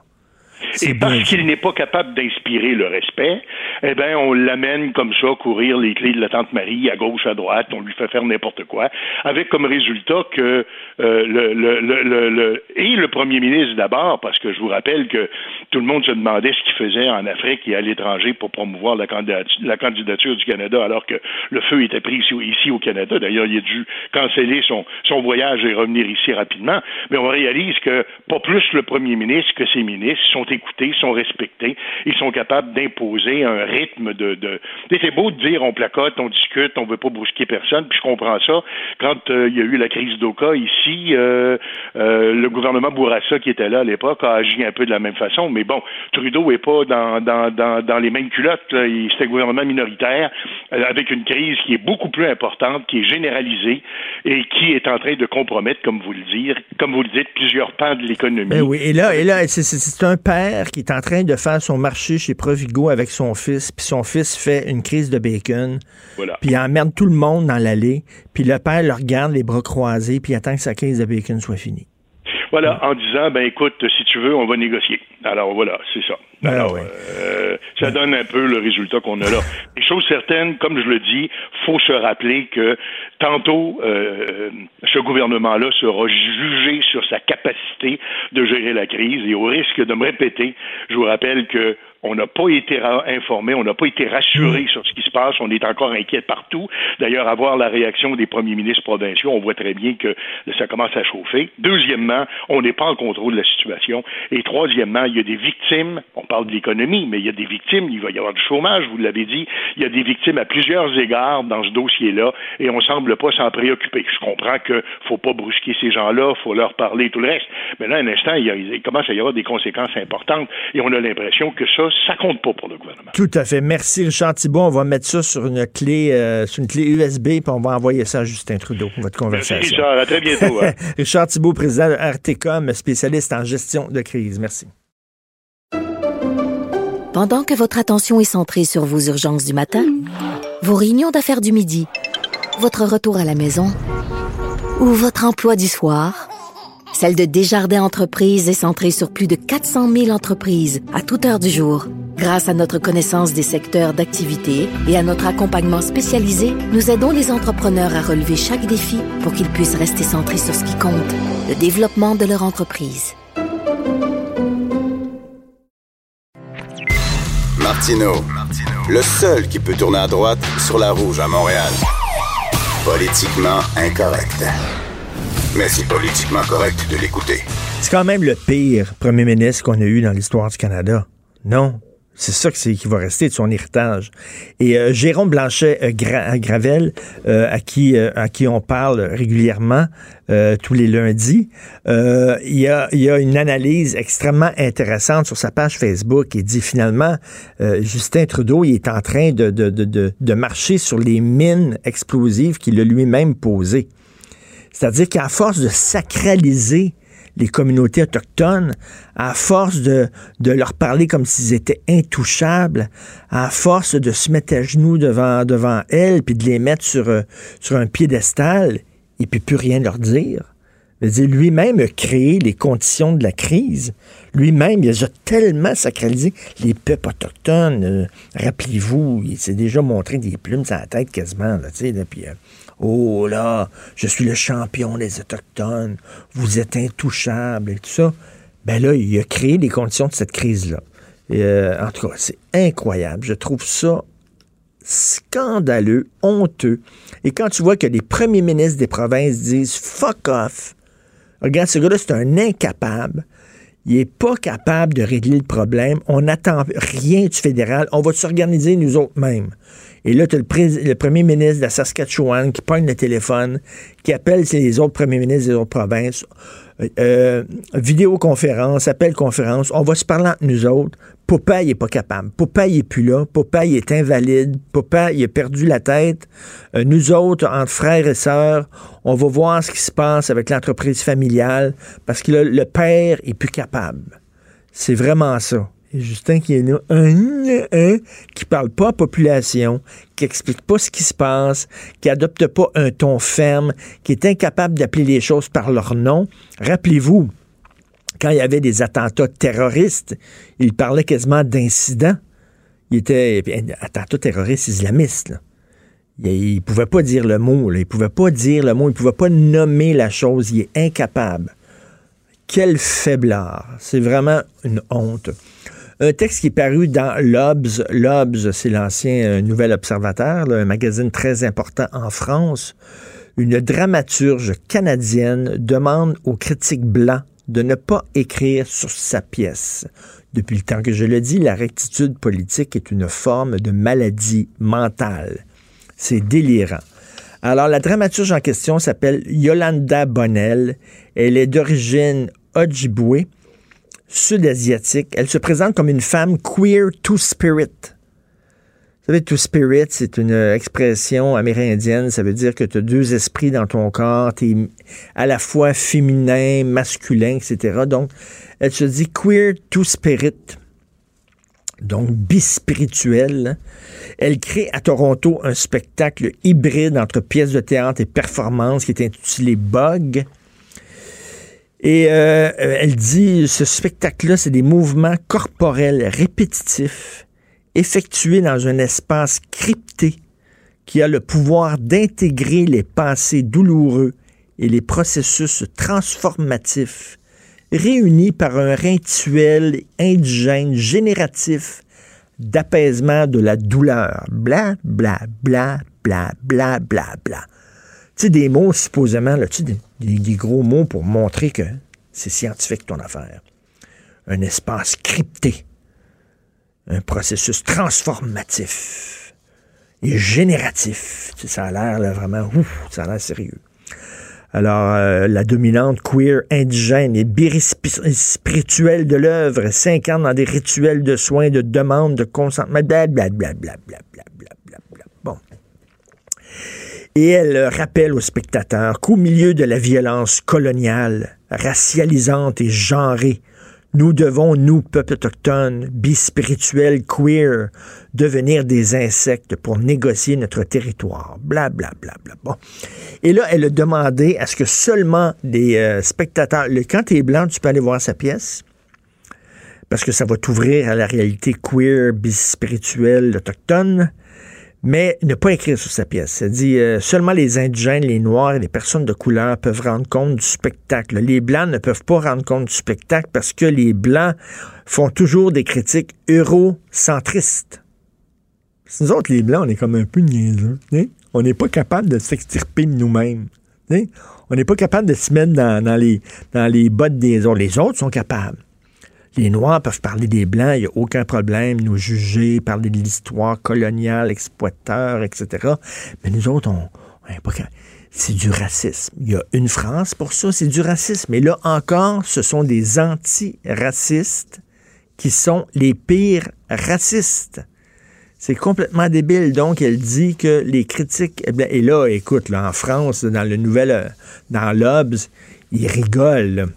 Et parce qu'il n'est pas capable d'inspirer le respect, eh bien, on l'amène comme ça, courir les clés de la Tante Marie à gauche, à droite, on lui fait faire n'importe quoi, avec comme résultat que euh, le, le, le, le- et le premier ministre d'abord, parce que je vous rappelle que tout le monde se demandait ce qu'il faisait en Afrique et à l'étranger pour promouvoir la candidature, du Canada, alors que le feu était pris ici, ici au Canada. D'ailleurs, il a dû canceller son, son voyage et revenir ici rapidement. Mais on réalise que pas plus le premier ministre que ses ministres sont écoutés, sont respectés, ils sont capables d'imposer un rythme de. C'est beau de dire on placote, on discute, on veut pas brusquer personne, puis je comprends ça. Quand euh, il y a eu la crise d'Oka ici, euh, euh, le gouvernement Bourassa qui était là à l'époque a agi un peu de la même façon, mais bon, Trudeau est pas dans, dans, dans, les mêmes culottes. C'est un gouvernement minoritaire avec une crise qui est beaucoup plus importante, qui est généralisée et qui est en train de compromettre, comme vous le dites, comme vous le dites, plusieurs pans de l'économie. Ben et là, et là c'est un père qui est en train de faire son marché chez Provigo avec son fils, puis son fils fait une crise de bacon, Voilà. puis il emmerde tout le monde dans l'allée, puis le père le regarde les bras croisés, puis attend que sa crise de bacon soit finie. Voilà, en disant, ben écoute, si tu veux, on va négocier. Alors voilà, c'est ça. Ben Alors, euh, ça donne un peu le résultat qu'on a là. Les choses certaines, comme je le dis, faut se rappeler que tantôt, euh, ce gouvernement-là sera jugé sur sa capacité de gérer la crise et au risque de me répéter, je vous rappelle que on n'a pas été informé, on n'a pas été rassuré sur ce qui se passe, on est encore inquiet partout. D'ailleurs, à voir la réaction des premiers ministres provinciaux, on voit très bien que ça commence à chauffer. Deuxièmement, on n'est pas en contrôle de la situation. Et troisièmement, il y a des victimes, on parle de l'économie, mais il y a des victimes, il va y avoir du chômage, vous l'avez dit, il y a des victimes à plusieurs égards dans ce dossier-là, et on semble pas s'en préoccuper. Je comprends que faut pas brusquer ces gens-là, faut leur parler et tout le reste. Mais là, un instant, il, y a- il commence à y avoir des conséquences importantes, et on a l'impression que ça, ça compte pas pour le gouvernement. Tout à fait. Merci, Richard Thibault. On va mettre ça sur une clé, euh, sur une clé USB, puis on va envoyer ça à Justin Trudeau, votre Merci, conversation. Richard. À très bientôt. hein. Richard Thibault, président de RTCOM, spécialiste en gestion de crise. Merci. Pendant que votre attention est centrée sur vos urgences du matin, vos réunions d'affaires du midi, votre retour à la maison ou votre emploi du soir, celle de Desjardins Entreprises est centrée sur plus de 400 000 entreprises à toute heure du jour. Grâce à notre connaissance des secteurs d'activité et à notre accompagnement spécialisé, nous aidons les entrepreneurs à relever chaque défi pour qu'ils puissent rester centrés sur ce qui compte, le développement de leur entreprise. Martino, le seul qui peut tourner à droite sur la rouge à Montréal. Politiquement incorrect. Mais c'est politiquement correct de l'écouter. C'est quand même le pire premier ministre qu'on a eu dans l'histoire du Canada. Non. C'est ça qui va rester de son héritage. Et euh, Jérôme Blanchet euh, Gra- Gravel, euh, à qui euh, à qui on parle régulièrement euh, tous les lundis, euh, il y a il y a une analyse extrêmement intéressante sur sa page Facebook. Il dit finalement euh, Justin Trudeau il est en train de, de, de, de marcher sur les mines explosives qu'il a lui-même posées. C'est-à-dire qu'à force de sacraliser les communautés autochtones, à force de, de leur parler comme s'ils étaient intouchables, à force de se mettre à genoux devant, devant elles, puis de les mettre sur, euh, sur un piédestal, et puis plus rien leur dire. Lui-même a créé les conditions de la crise. Lui-même, il les a tellement sacralisés. Les peuples autochtones, euh, rappelez-vous, il s'est déjà montré des plumes sur la tête quasiment, là, là, puis, euh, oh là, je suis le champion des Autochtones, vous êtes intouchables et tout ça. Ben là, il a créé les conditions de cette crise-là. Euh, en tout cas, c'est incroyable. Je trouve ça scandaleux, honteux. Et quand tu vois que les premiers ministres des provinces disent fuck off, regarde, ce gars-là, c'est un incapable. Il n'est pas capable de régler le problème. On n'attend rien du fédéral. On va s'organiser nous autres mêmes. Et là, tu as le, premier ministre de la Saskatchewan qui pogne le téléphone, qui appelle les autres premiers ministres des autres provinces. Euh, euh, vidéoconférence, appel conférence, on va se parler entre nous autres. Popeye est pas capable. Popeye est plus là. Popeye est invalide. Popeye a perdu la tête. Euh, nous autres, entre frères et sœurs, on va voir ce qui se passe avec l'entreprise familiale parce que le, père est plus capable. C'est vraiment ça. Et Justin qui est là, un, un, qui parle pas à la population, qui explique pas ce qui se passe, qui adopte pas un ton ferme, qui est incapable d'appeler les choses par leur nom. Rappelez-vous, quand il y avait des attentats terroristes, il parlait quasiment d'incidents. Il était attentat terroriste islamiste. Il ne pouvait pas dire le mot. Il pouvait pas dire le mot. Il pouvait pas nommer la chose. Il est incapable. Quel faiblard. C'est vraiment une honte. Un texte qui est paru dans l'Obs. L'Obs, c'est l'ancien euh, Nouvel Observateur, un magazine très important en France. Une dramaturge canadienne demande aux critiques blancs de ne pas écrire sur sa pièce. Depuis le temps que je le dis, la rectitude politique est une forme de maladie mentale. C'est délirant. Alors, la dramaturge en question s'appelle Yolanda Bonnell. Elle est d'origine Ojibwe, sud-asiatique. Elle se présente comme une femme queer to spirit. Vous savez, to spirit, c'est une expression amérindienne. Ça veut dire que tu as deux esprits dans ton corps. Tu es à la fois féminin, masculin, etc. Donc, elle se dit queer to spirit. Donc, bispirituelle. Elle crée à Toronto un spectacle hybride entre pièces de théâtre et performances qui est intitulé Bug. Et euh, elle dit, ce spectacle-là, c'est des mouvements corporels répétitifs effectués dans un espace crypté qui a le pouvoir d'intégrer les passés douloureux et les processus transformatifs réunis par un rituel indigène génératif d'apaisement de la douleur. Bla, bla, bla, bla, bla, bla, bla. Tu sais, des mots supposément, là, tu sais, des gros mots pour montrer que c'est scientifique ton affaire. Un espace crypté. Un processus transformatif et génératif. Ça a l'air là, vraiment, ça a l'air sérieux. Alors, euh, la dominante queer indigène et spirituelle de l'œuvre s'incarne dans des rituels de soins, de demande, de consentement, blablabla. Bla, bla, bla, bla, bla, bla. Bon. Et elle rappelle aux spectateurs qu'au milieu de la violence coloniale, racialisante et genrée, nous devons, nous, peuple autochtone, bispirituel, queer, devenir des insectes pour négocier notre territoire. Bla, bla, bla, bla. Bon. Et là, elle a demandé à ce que seulement des euh, spectateurs, quand tu es blanc, tu peux aller voir sa pièce, parce que ça va t'ouvrir à la réalité queer, bispirituelle, autochtone, mais ne pas écrire sur sa pièce. Ça dit euh, seulement les indigènes, les noirs et les personnes de couleur peuvent rendre compte du spectacle. Les blancs ne peuvent pas rendre compte du spectacle parce que les blancs font toujours des critiques eurocentristes. Nous autres, les blancs, on est comme un peu niaiseux. On n'est pas capable de s'extirper de nous-mêmes. hein? On n'est pas capable de se mettre dans, dans les, dans les bottes des autres. Les autres sont capables. Les Noirs peuvent parler des Blancs, il n'y a aucun problème, nous juger, parler de l'histoire coloniale, exploiteur, etc. Mais nous autres, on, on pas. C'est du racisme. Il y a une France pour ça, c'est du racisme. Et là encore, ce sont des anti-racistes qui sont les pires racistes. C'est complètement débile. Donc, elle dit que les critiques. eh Et là, écoute, là, en France, dans le nouvel. euh, Dans l'Obs, ils rigolent.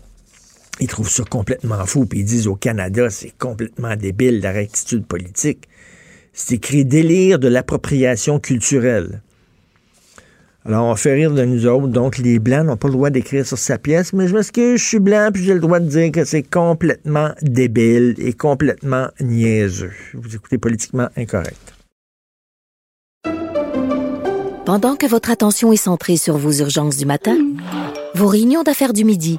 Ils trouvent ça complètement fou. Puis ils disent au Canada, c'est complètement débile, la rectitude politique. C'est écrit délire de l'appropriation culturelle. Alors, on fait rire de nous autres. Donc, les Blancs n'ont pas le droit d'écrire sur sa pièce, mais je m'excuse, je suis blanc, puis j'ai le droit de dire que c'est complètement débile et complètement niaiseux. Vous écoutez politiquement incorrect. Pendant que votre attention est centrée sur vos urgences du matin, vos réunions d'affaires du midi,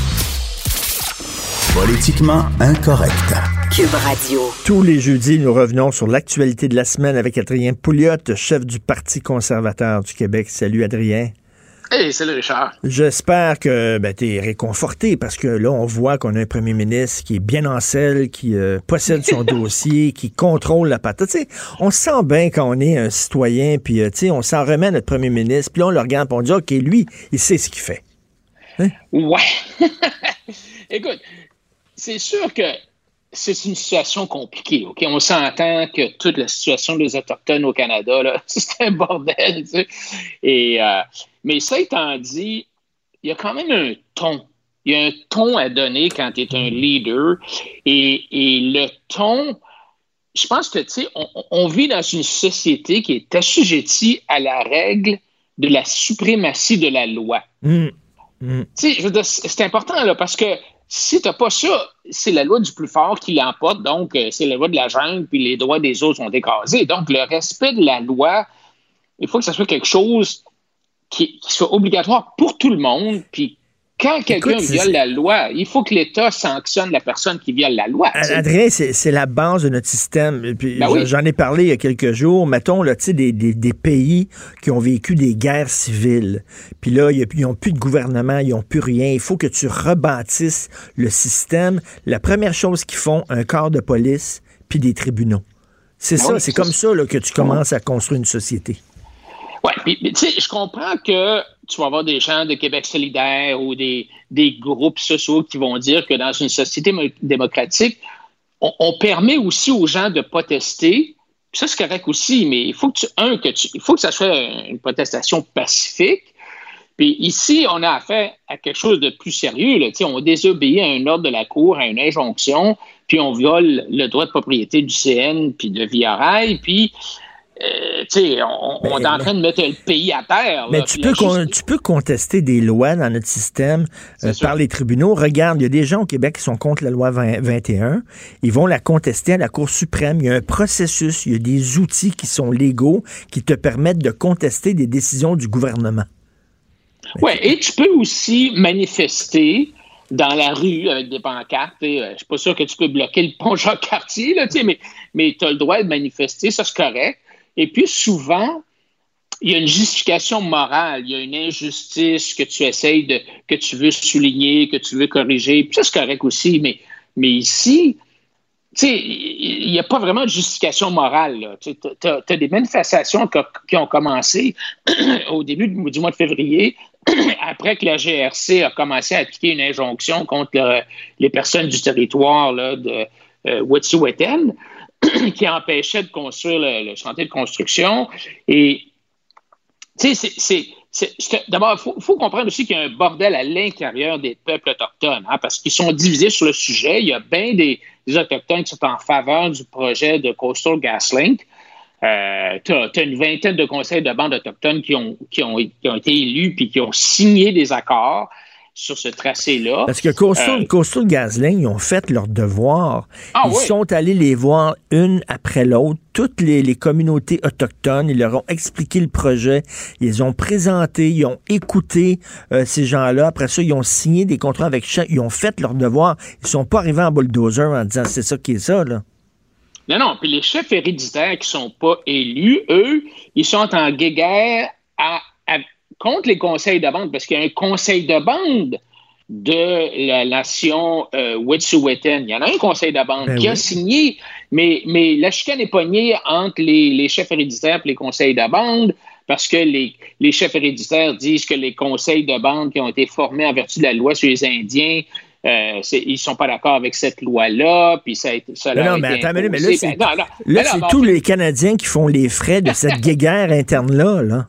Politiquement incorrect. Cube Radio. Tous les jeudis, nous revenons sur l'actualité de la semaine avec Adrien Pouliot, chef du Parti conservateur du Québec. Salut Adrien. Hey, salut Richard. J'espère que ben, tu es réconforté parce que là, on voit qu'on a un premier ministre qui est bien en selle, qui euh, possède son dossier, qui contrôle la patate. sais, on se sent bien quand on est un citoyen, puis euh, on s'en remet à notre premier ministre, puis on le regarde, puis on dit, OK, lui, il sait ce qu'il fait. Hein? Ouais. Écoute, c'est sûr que c'est une situation compliquée. OK? On s'entend que toute la situation des Autochtones au Canada, c'est un bordel. Tu sais. Et, euh, mais ça étant dit, il y a quand même un ton. Il y a un ton à donner quand tu es un leader. Et, et, le ton, je pense que, tu sais, on, on, vit dans une société qui est assujettie à la règle de la suprématie de la loi. Mmh. Mmh. Tu sais, c'est important, là, parce que si tu n'as pas ça, c'est la loi du plus fort qui l'emporte, donc euh, c'est la loi de la jungle, puis les droits des autres sont écrasés. Donc, le respect de la loi, il faut que ce soit quelque chose qui, qui soit obligatoire pour tout le monde, puis quand quelqu'un viole la loi, il faut que l'État sanctionne la personne qui viole la loi. Adrien, c'est la base de notre système. Ben j'en ai parlé il y a quelques jours. Mettons, là, des, des, des pays qui ont vécu des guerres civiles. Puis là, ils n'ont plus de gouvernement, ils n'ont plus rien. Il faut que tu rebâtisses le système. La première chose qu'ils font, un corps de police, puis des tribunaux. C'est ben ça, c'est comme ça là, que tu commences à construire une société. Oui, puis tu sais, je comprends que tu vas avoir des gens de Québec solidaire ou des, des groupes sociaux qui vont dire que dans une société démocratique, on, permet aussi aux gens de protester. ça, c'est correct aussi, mais il faut que tu, un, que tu, il faut que ça soit une protestation pacifique. Puis ici, on a affaire à quelque chose de plus sérieux. Là. On désobéit à un ordre de la Cour, à une injonction, puis on viole le droit de propriété du CN, puis de Via puis euh, on, on, est en train de mettre le pays à terre. mais tu peux, tu peux contester des lois dans notre système euh, par les tribunaux. Regarde, il y a des gens au Québec qui sont contre la loi 21. Ils vont la contester à la Cour suprême. Il y a un processus, il y a des outils qui sont légaux qui te permettent de contester des décisions du gouvernement. Oui, et tu peux aussi manifester dans la rue avec des pancartes. Euh, je ne suis pas sûr que tu peux bloquer le pont Jacques-Cartier, mais, mais tu as le droit de manifester, ça c'est correct. Et puis souvent, il y a une justification morale, il y a une injustice que tu essayes de, que tu veux souligner, que tu veux corriger. Puis ça, c'est correct aussi, mais, mais ici, il n'y a pas vraiment de justification morale. Tu as, des manifestations qui ont commencé au début du mois de février, après que la GRC a commencé à appliquer une injonction contre les personnes du territoire de euh. qui empêchait de construire le, chantier de construction. Et, tu sais, c'est. D'abord, il faut, comprendre aussi qu'il y a un bordel à l'intérieur des peuples autochtones, hein, parce qu'ils sont divisés sur le sujet. Il y a bien des, Autochtones qui sont en faveur du projet de Coastal GasLink. Euh, tu as, une vingtaine de conseils de bandes autochtones qui ont, qui ont, qui ont été élus puis qui ont signé des accords sur ce tracé-là. Parce que Coastal, euh, ils ont fait leur devoir. Ah ils sont allés les voir une après l'autre, toutes les, communautés autochtones. Ils leur ont expliqué le projet. Ils ont présenté, ils ont écouté euh, ces gens-là. Après ça, ils ont signé des contrats avec chaque. Ils ont fait leur devoir. Ils sont pas arrivés en bulldozer en disant c'est ça qui est ça, là. Non, non. Puis les chefs héréditaires qui sont pas élus, eux, ils sont en guéguerre à contre les conseils de bande, parce qu'il y a un conseil de bande de la nation euh, Wet'suwet'en. Il y en a un conseil de bande ben qui a signé, mais, mais la chicane est poignée entre les, chefs héréditaires et les conseils de bande. parce que les, les chefs héréditaires disent que les conseils de bande qui ont été formés en vertu de la loi sur les Indiens euh, ils sont pas d'accord avec cette loi-là, puis ça a été. Ça Mais leur non, a mais été attends, mais là, mais là, imposé. c'est Ben, tous les Canadiens qui font les frais de cette guéguerre interne-là. Là.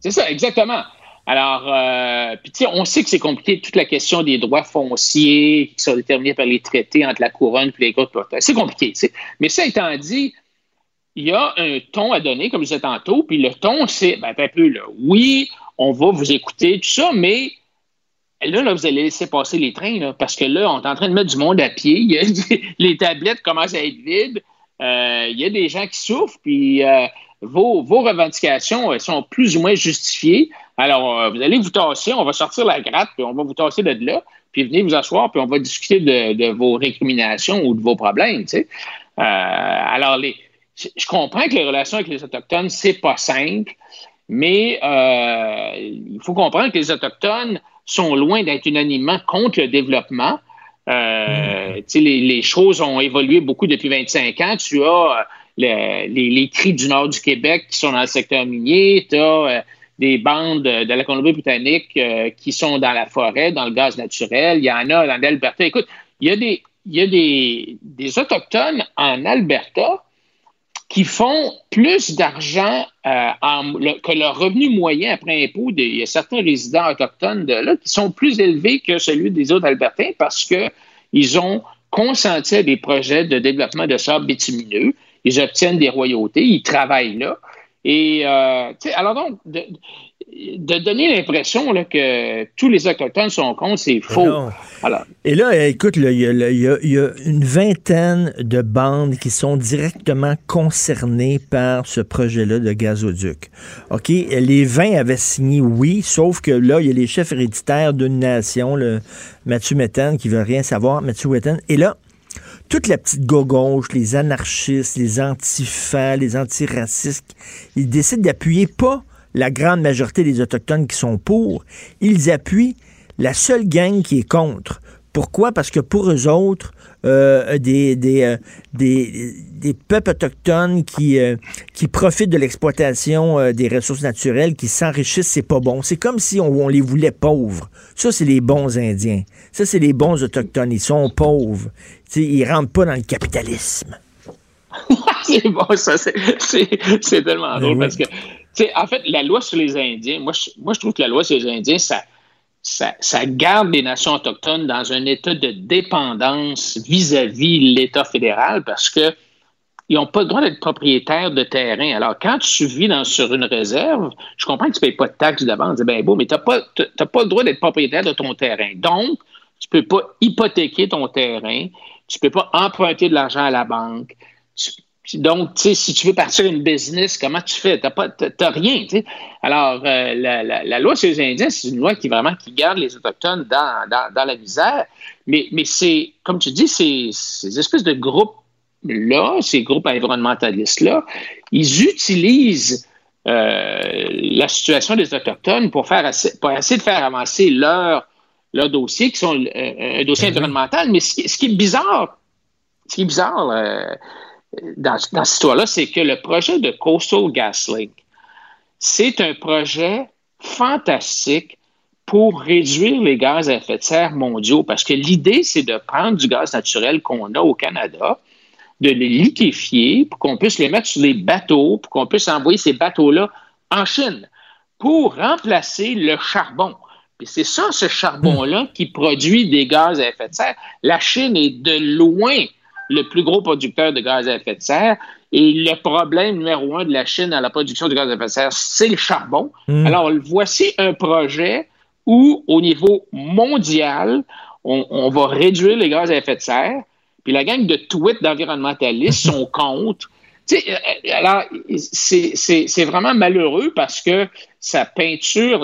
C'est ça, exactement. Alors, euh, puis on sait que c'est compliqué, toute la question des droits fonciers qui sont déterminés par les traités entre la couronne et les groupes. C'est compliqué. Mais ça étant dit, il y a un ton à donner, comme je disais tantôt, puis le ton, c'est, ben, un peu, là, oui, on va vous écouter, tout ça, mais là, là, vous allez laisser passer les trains, parce que là, on est en train de mettre du monde à pied, les tablettes commencent à être vides, Euh, il y a des gens qui souffrent, puis euh, vos, vos revendications elles sont plus ou moins justifiées. Alors, euh, vous allez vous tasser, on va sortir la gratte, puis on va vous tasser de là, puis venez vous asseoir, puis on va discuter de, de vos récriminations ou de vos problèmes, tu sais. Euh, alors, les, je comprends que les relations avec les Autochtones, c'est pas simple, mais euh, il faut comprendre que les Autochtones sont loin d'être unanimement contre le développement. Euh, tu sais, les, les choses ont évolué beaucoup depuis 25 ans. Tu as le- les, les cris du nord du Québec qui sont dans le secteur minier. Tu as des bandes de la Colombie-Britannique euh, qui sont dans la forêt, dans le gaz naturel. Il y en a dans l'Alberta. Écoute, il y a des, il y a des, des Autochtones en Alberta qui font plus d'argent euh, le- que leur revenu moyen après impôt. Il y a certains résidents autochtones là qui sont plus élevés que celui des autres Albertains parce que ils ont consenti à des projets de développement de sable bitumineux. Ils obtiennent des royautés, ils travaillent là. Et euh, alors donc, de, de donner l'impression que tous les Autochtones sont contre, c'est faux. Alors, Et là, écoute, il y, a- y y une vingtaine de bandes qui sont directement concernées par ce projet-là de gazoduc. OK? Les 20 avaient signé oui, sauf que là, il y a les chefs héréditaires d'une nation, le Mathieu Méthane, qui veut rien savoir, Mathieu Méthane. Et là, toute la petite gauche, les anarchistes, les antifas, les antiracistes, ils décident d'appuyer pas la grande majorité des Autochtones qui sont pour, ils appuient la seule gang qui est contre. Pourquoi? Parce que pour eux autres, euh, des, des, euh, des, des peuples autochtones qui, euh, qui profitent de l'exploitation des ressources naturelles, qui s'enrichissent, c'est pas bon. C'est comme si on, on les voulait pauvres. Ça, c'est les bons Indiens. Ça, c'est les bons Autochtones. Ils sont pauvres. Tu sais, ils rentrent pas dans le capitalisme. c'est bon, ça, c'est- tellement Ben drôle oui. parce que, en fait, la loi sur les Indiens, moi, je, moi, je trouve que la loi sur les Indiens, ça, ça, ça garde les nations autochtones dans un état de dépendance vis-à-vis l'État fédéral parce que ils n'ont pas le droit d'être propriétaires de terrain. Alors, quand tu vis dans, sur une réserve, je comprends que tu ne payes pas de taxes d'avance, c'est bien beau, mais tu n'as pas, pas le droit d'être propriétaire de ton terrain. Donc, tu ne peux pas hypothéquer ton terrain, tu ne peux pas emprunter de l'argent à la banque. Tu- donc, si tu veux partir une business, comment tu fais? Tu n'as rien. Alors, euh, la, loi sur les Indiens, c'est une loi qui vraiment qui garde les Autochtones dans, la misère. Mais, c'est, comme tu dis, ces, ces espèces de groupes-là, ces groupes environnementalistes-là, ils utilisent euh, la situation des Autochtones pour, faire assez- pour essayer de faire avancer leur, leur dossier, qui sont euh, un dossier environnemental. Mais ce qui, ce qui est bizarre, ce qui est bizarre euh, dans, dans cette histoire-là, c'est que le projet de Coastal GasLink, c'est un projet fantastique pour réduire les gaz à effet de serre mondiaux, parce que l'idée, c'est de prendre du gaz naturel qu'on a au Canada, de les liquéfier pour qu'on puisse les mettre sur des bateaux, pour qu'on puisse envoyer ces bateaux-là en Chine pour remplacer le charbon. Puis c'est ça, ce charbon-là, qui produit des gaz à effet de serre. La Chine est de loin le plus gros producteur de gaz à effet de serre. Et le problème numéro un de la Chine à la production de gaz à effet de serre, c'est le charbon. Mm. Alors, voici un projet où, au niveau mondial, on, on va réduire les gaz à effet de serre. Puis la gang de tweets d'environnementalistes sont contre. Tu sais, euh, alors, c'est vraiment malheureux parce que ça peinture,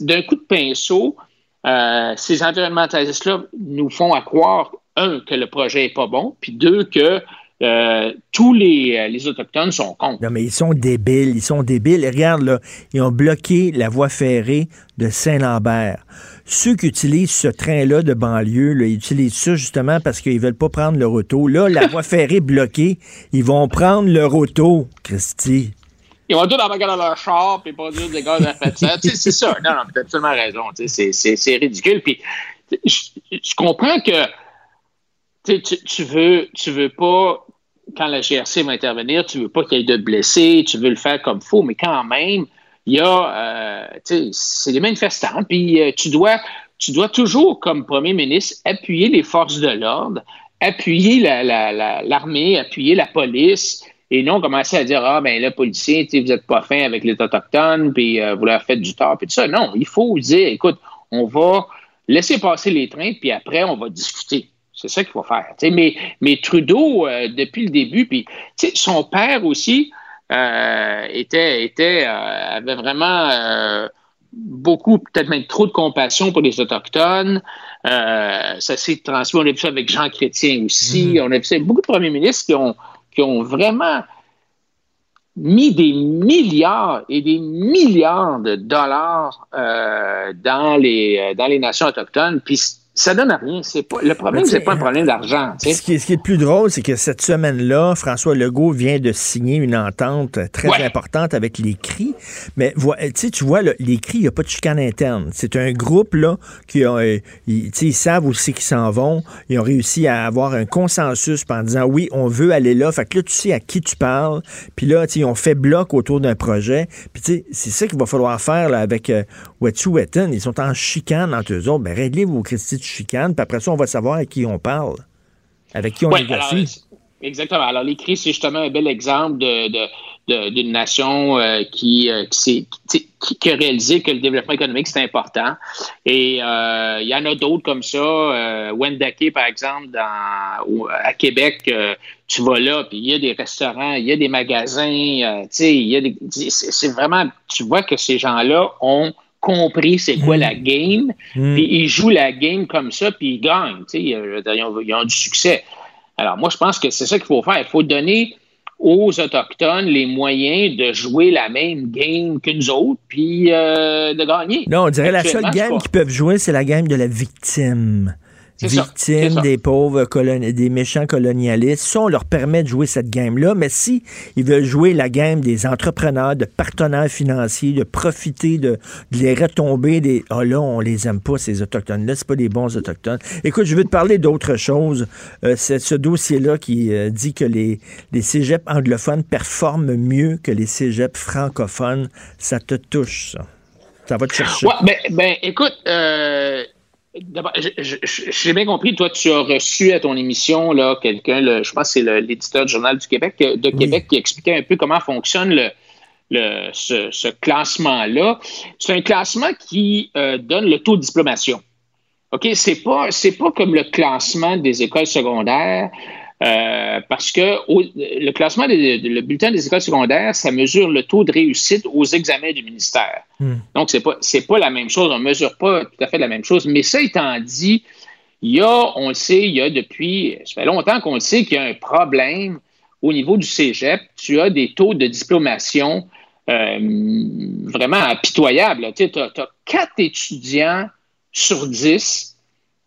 d'un coup de pinceau, euh, ces environnementalistes-là nous font à croire, un, que le projet n'est pas bon, puis deux, que euh, tous les, euh, les Autochtones sont contre. Non, mais ils sont débiles, ils sont débiles. Regarde, là, ils ont bloqué la voie ferrée de Saint-Lambert. Ceux qui utilisent ce train-là de banlieue, là, ils utilisent ça justement parce qu'ils veulent pas prendre leur auto. Là, la voie ferrée bloquée, ils vont prendre leur auto, Christy. Ils vont tous embarquer dans leur char et produire des gaz à effet de serre. C'est ça. Non, non, tu as absolument raison. C'est- ridicule. Puis, je, comprends que tu, tu, veux, tu veux pas, quand la GRC va intervenir, tu veux pas qu'il y ait de blessés, tu veux le faire comme faut, mais quand même, il y a, euh, c'est des manifestants, puis euh, tu dois, tu dois toujours, comme premier ministre, appuyer les forces de l'ordre, appuyer la- la- la- l'armée, appuyer la police, et non commencer à dire ah ben là policier, tu sais, vous êtes pas fin avec les autochtones, puis euh, vous leur faites du tort, puis tout ça. Non, il faut dire, écoute, on va laisser passer les trains, puis après on va discuter. C'est ça qu'il faut faire. Mais, mais Trudeau, euh, depuis le début, puis tu sais, son père aussi euh, était, était avait vraiment beaucoup, peut-être même trop de compassion pour les Autochtones. Ça s'est transmis. On a vu ça avec Jean Chrétien aussi. On a vu ça avec beaucoup de premiers ministres qui ont, qui ont vraiment mis des milliards et des milliards de dollars euh, dans, les, euh, dans les nations autochtones. Ça donne à rien. C'est pas, le problème, c'est pas un problème d'argent. Ce qui, est, ce qui est le plus drôle, c'est que cette semaine-là, François Legault vient de signer une entente très Ouais. importante avec les CRI. Mais tu vois, là, les CRI, il n'y a pas de chicane interne. C'est un groupe là, qui a, euh, ils, savent aussi qu'ils s'en vont. Ils ont réussi à avoir un consensus en disant oui, on veut aller là. Fait que là, tu sais à qui tu parles. Puis là, ils ont fait bloc autour d'un projet. Puis tu sais, c'est ça qu'il va falloir faire là, avec euh, Wet'suwet'en. Ils sont en chicane entre eux autres. Ben, réglez vos Christy de chicane. Puis après ça, on va savoir à qui on parle. Avec qui on Ouais, négocie. alors, exactement. Alors, les CRI, c'est justement un bel exemple de, de- de- d'une nation euh, qui, euh, qui, qui, a réalisé que le développement économique, c'est important. Et euh, il y en a d'autres comme ça. Wendake, par exemple, dans, au- à Québec, tu vas là, puis il y a des restaurants, il y a des magasins, tu sais, il y a des... C'est, c'est vraiment... Tu vois que ces gens-là ont compris c'est quoi la game, Mm. puis ils jouent la game comme ça, puis ils gagnent, ils, ont, ils ont du succès. Alors, moi, je pense que c'est ça qu'il faut faire. Il faut donner aux Autochtones les moyens de jouer la même game que nous autres, puis euh, de gagner. Non, on dirait la seule game qu'ils peuvent jouer, c'est la game de la victime. C'est ça, c'est Victime ça. des pauvres des méchants colonialistes. Ça, on leur permet de jouer cette game-là, mais si ils veulent jouer la game des entrepreneurs, de partenaires financiers, de profiter de, de les retombées des Ah là, on les aime pas, ces Autochtones-là, c'est pas des bons Autochtones. Écoute, je veux te parler d'autre chose. Euh, c'est ce dossier-là qui euh, dit que les, les cégeps anglophones performent mieux que les cégeps francophones. Ça te touche, ça. Ça va te chercher. Ouais, ben, ben, écoute, euh, d'abord, j'ai bien compris, toi, tu as reçu à ton émission là, quelqu'un, le- je pense que c'est l'éditeur du Journal du Québec, euh, de Québec, qui expliquait un peu comment fonctionne le, le- ce, ce classement-là. C'est un classement qui euh, donne le taux de diplomation. OK? C'est pas, c'est pas comme le classement des écoles secondaires. Euh, parce que au- le classement, des, le bulletin des écoles secondaires, ça mesure le taux de réussite aux examens du ministère. Donc, c'est pas, c'est pas la même chose. On mesure pas tout à fait la même chose. Mais ça étant dit, il y a, on le sait, il y a depuis, ça fait longtemps qu'on le sait qu'il y a un problème au niveau du cégep. Tu as des taux de diplomation euh, vraiment impitoyables. Tu as, quatre étudiants sur dix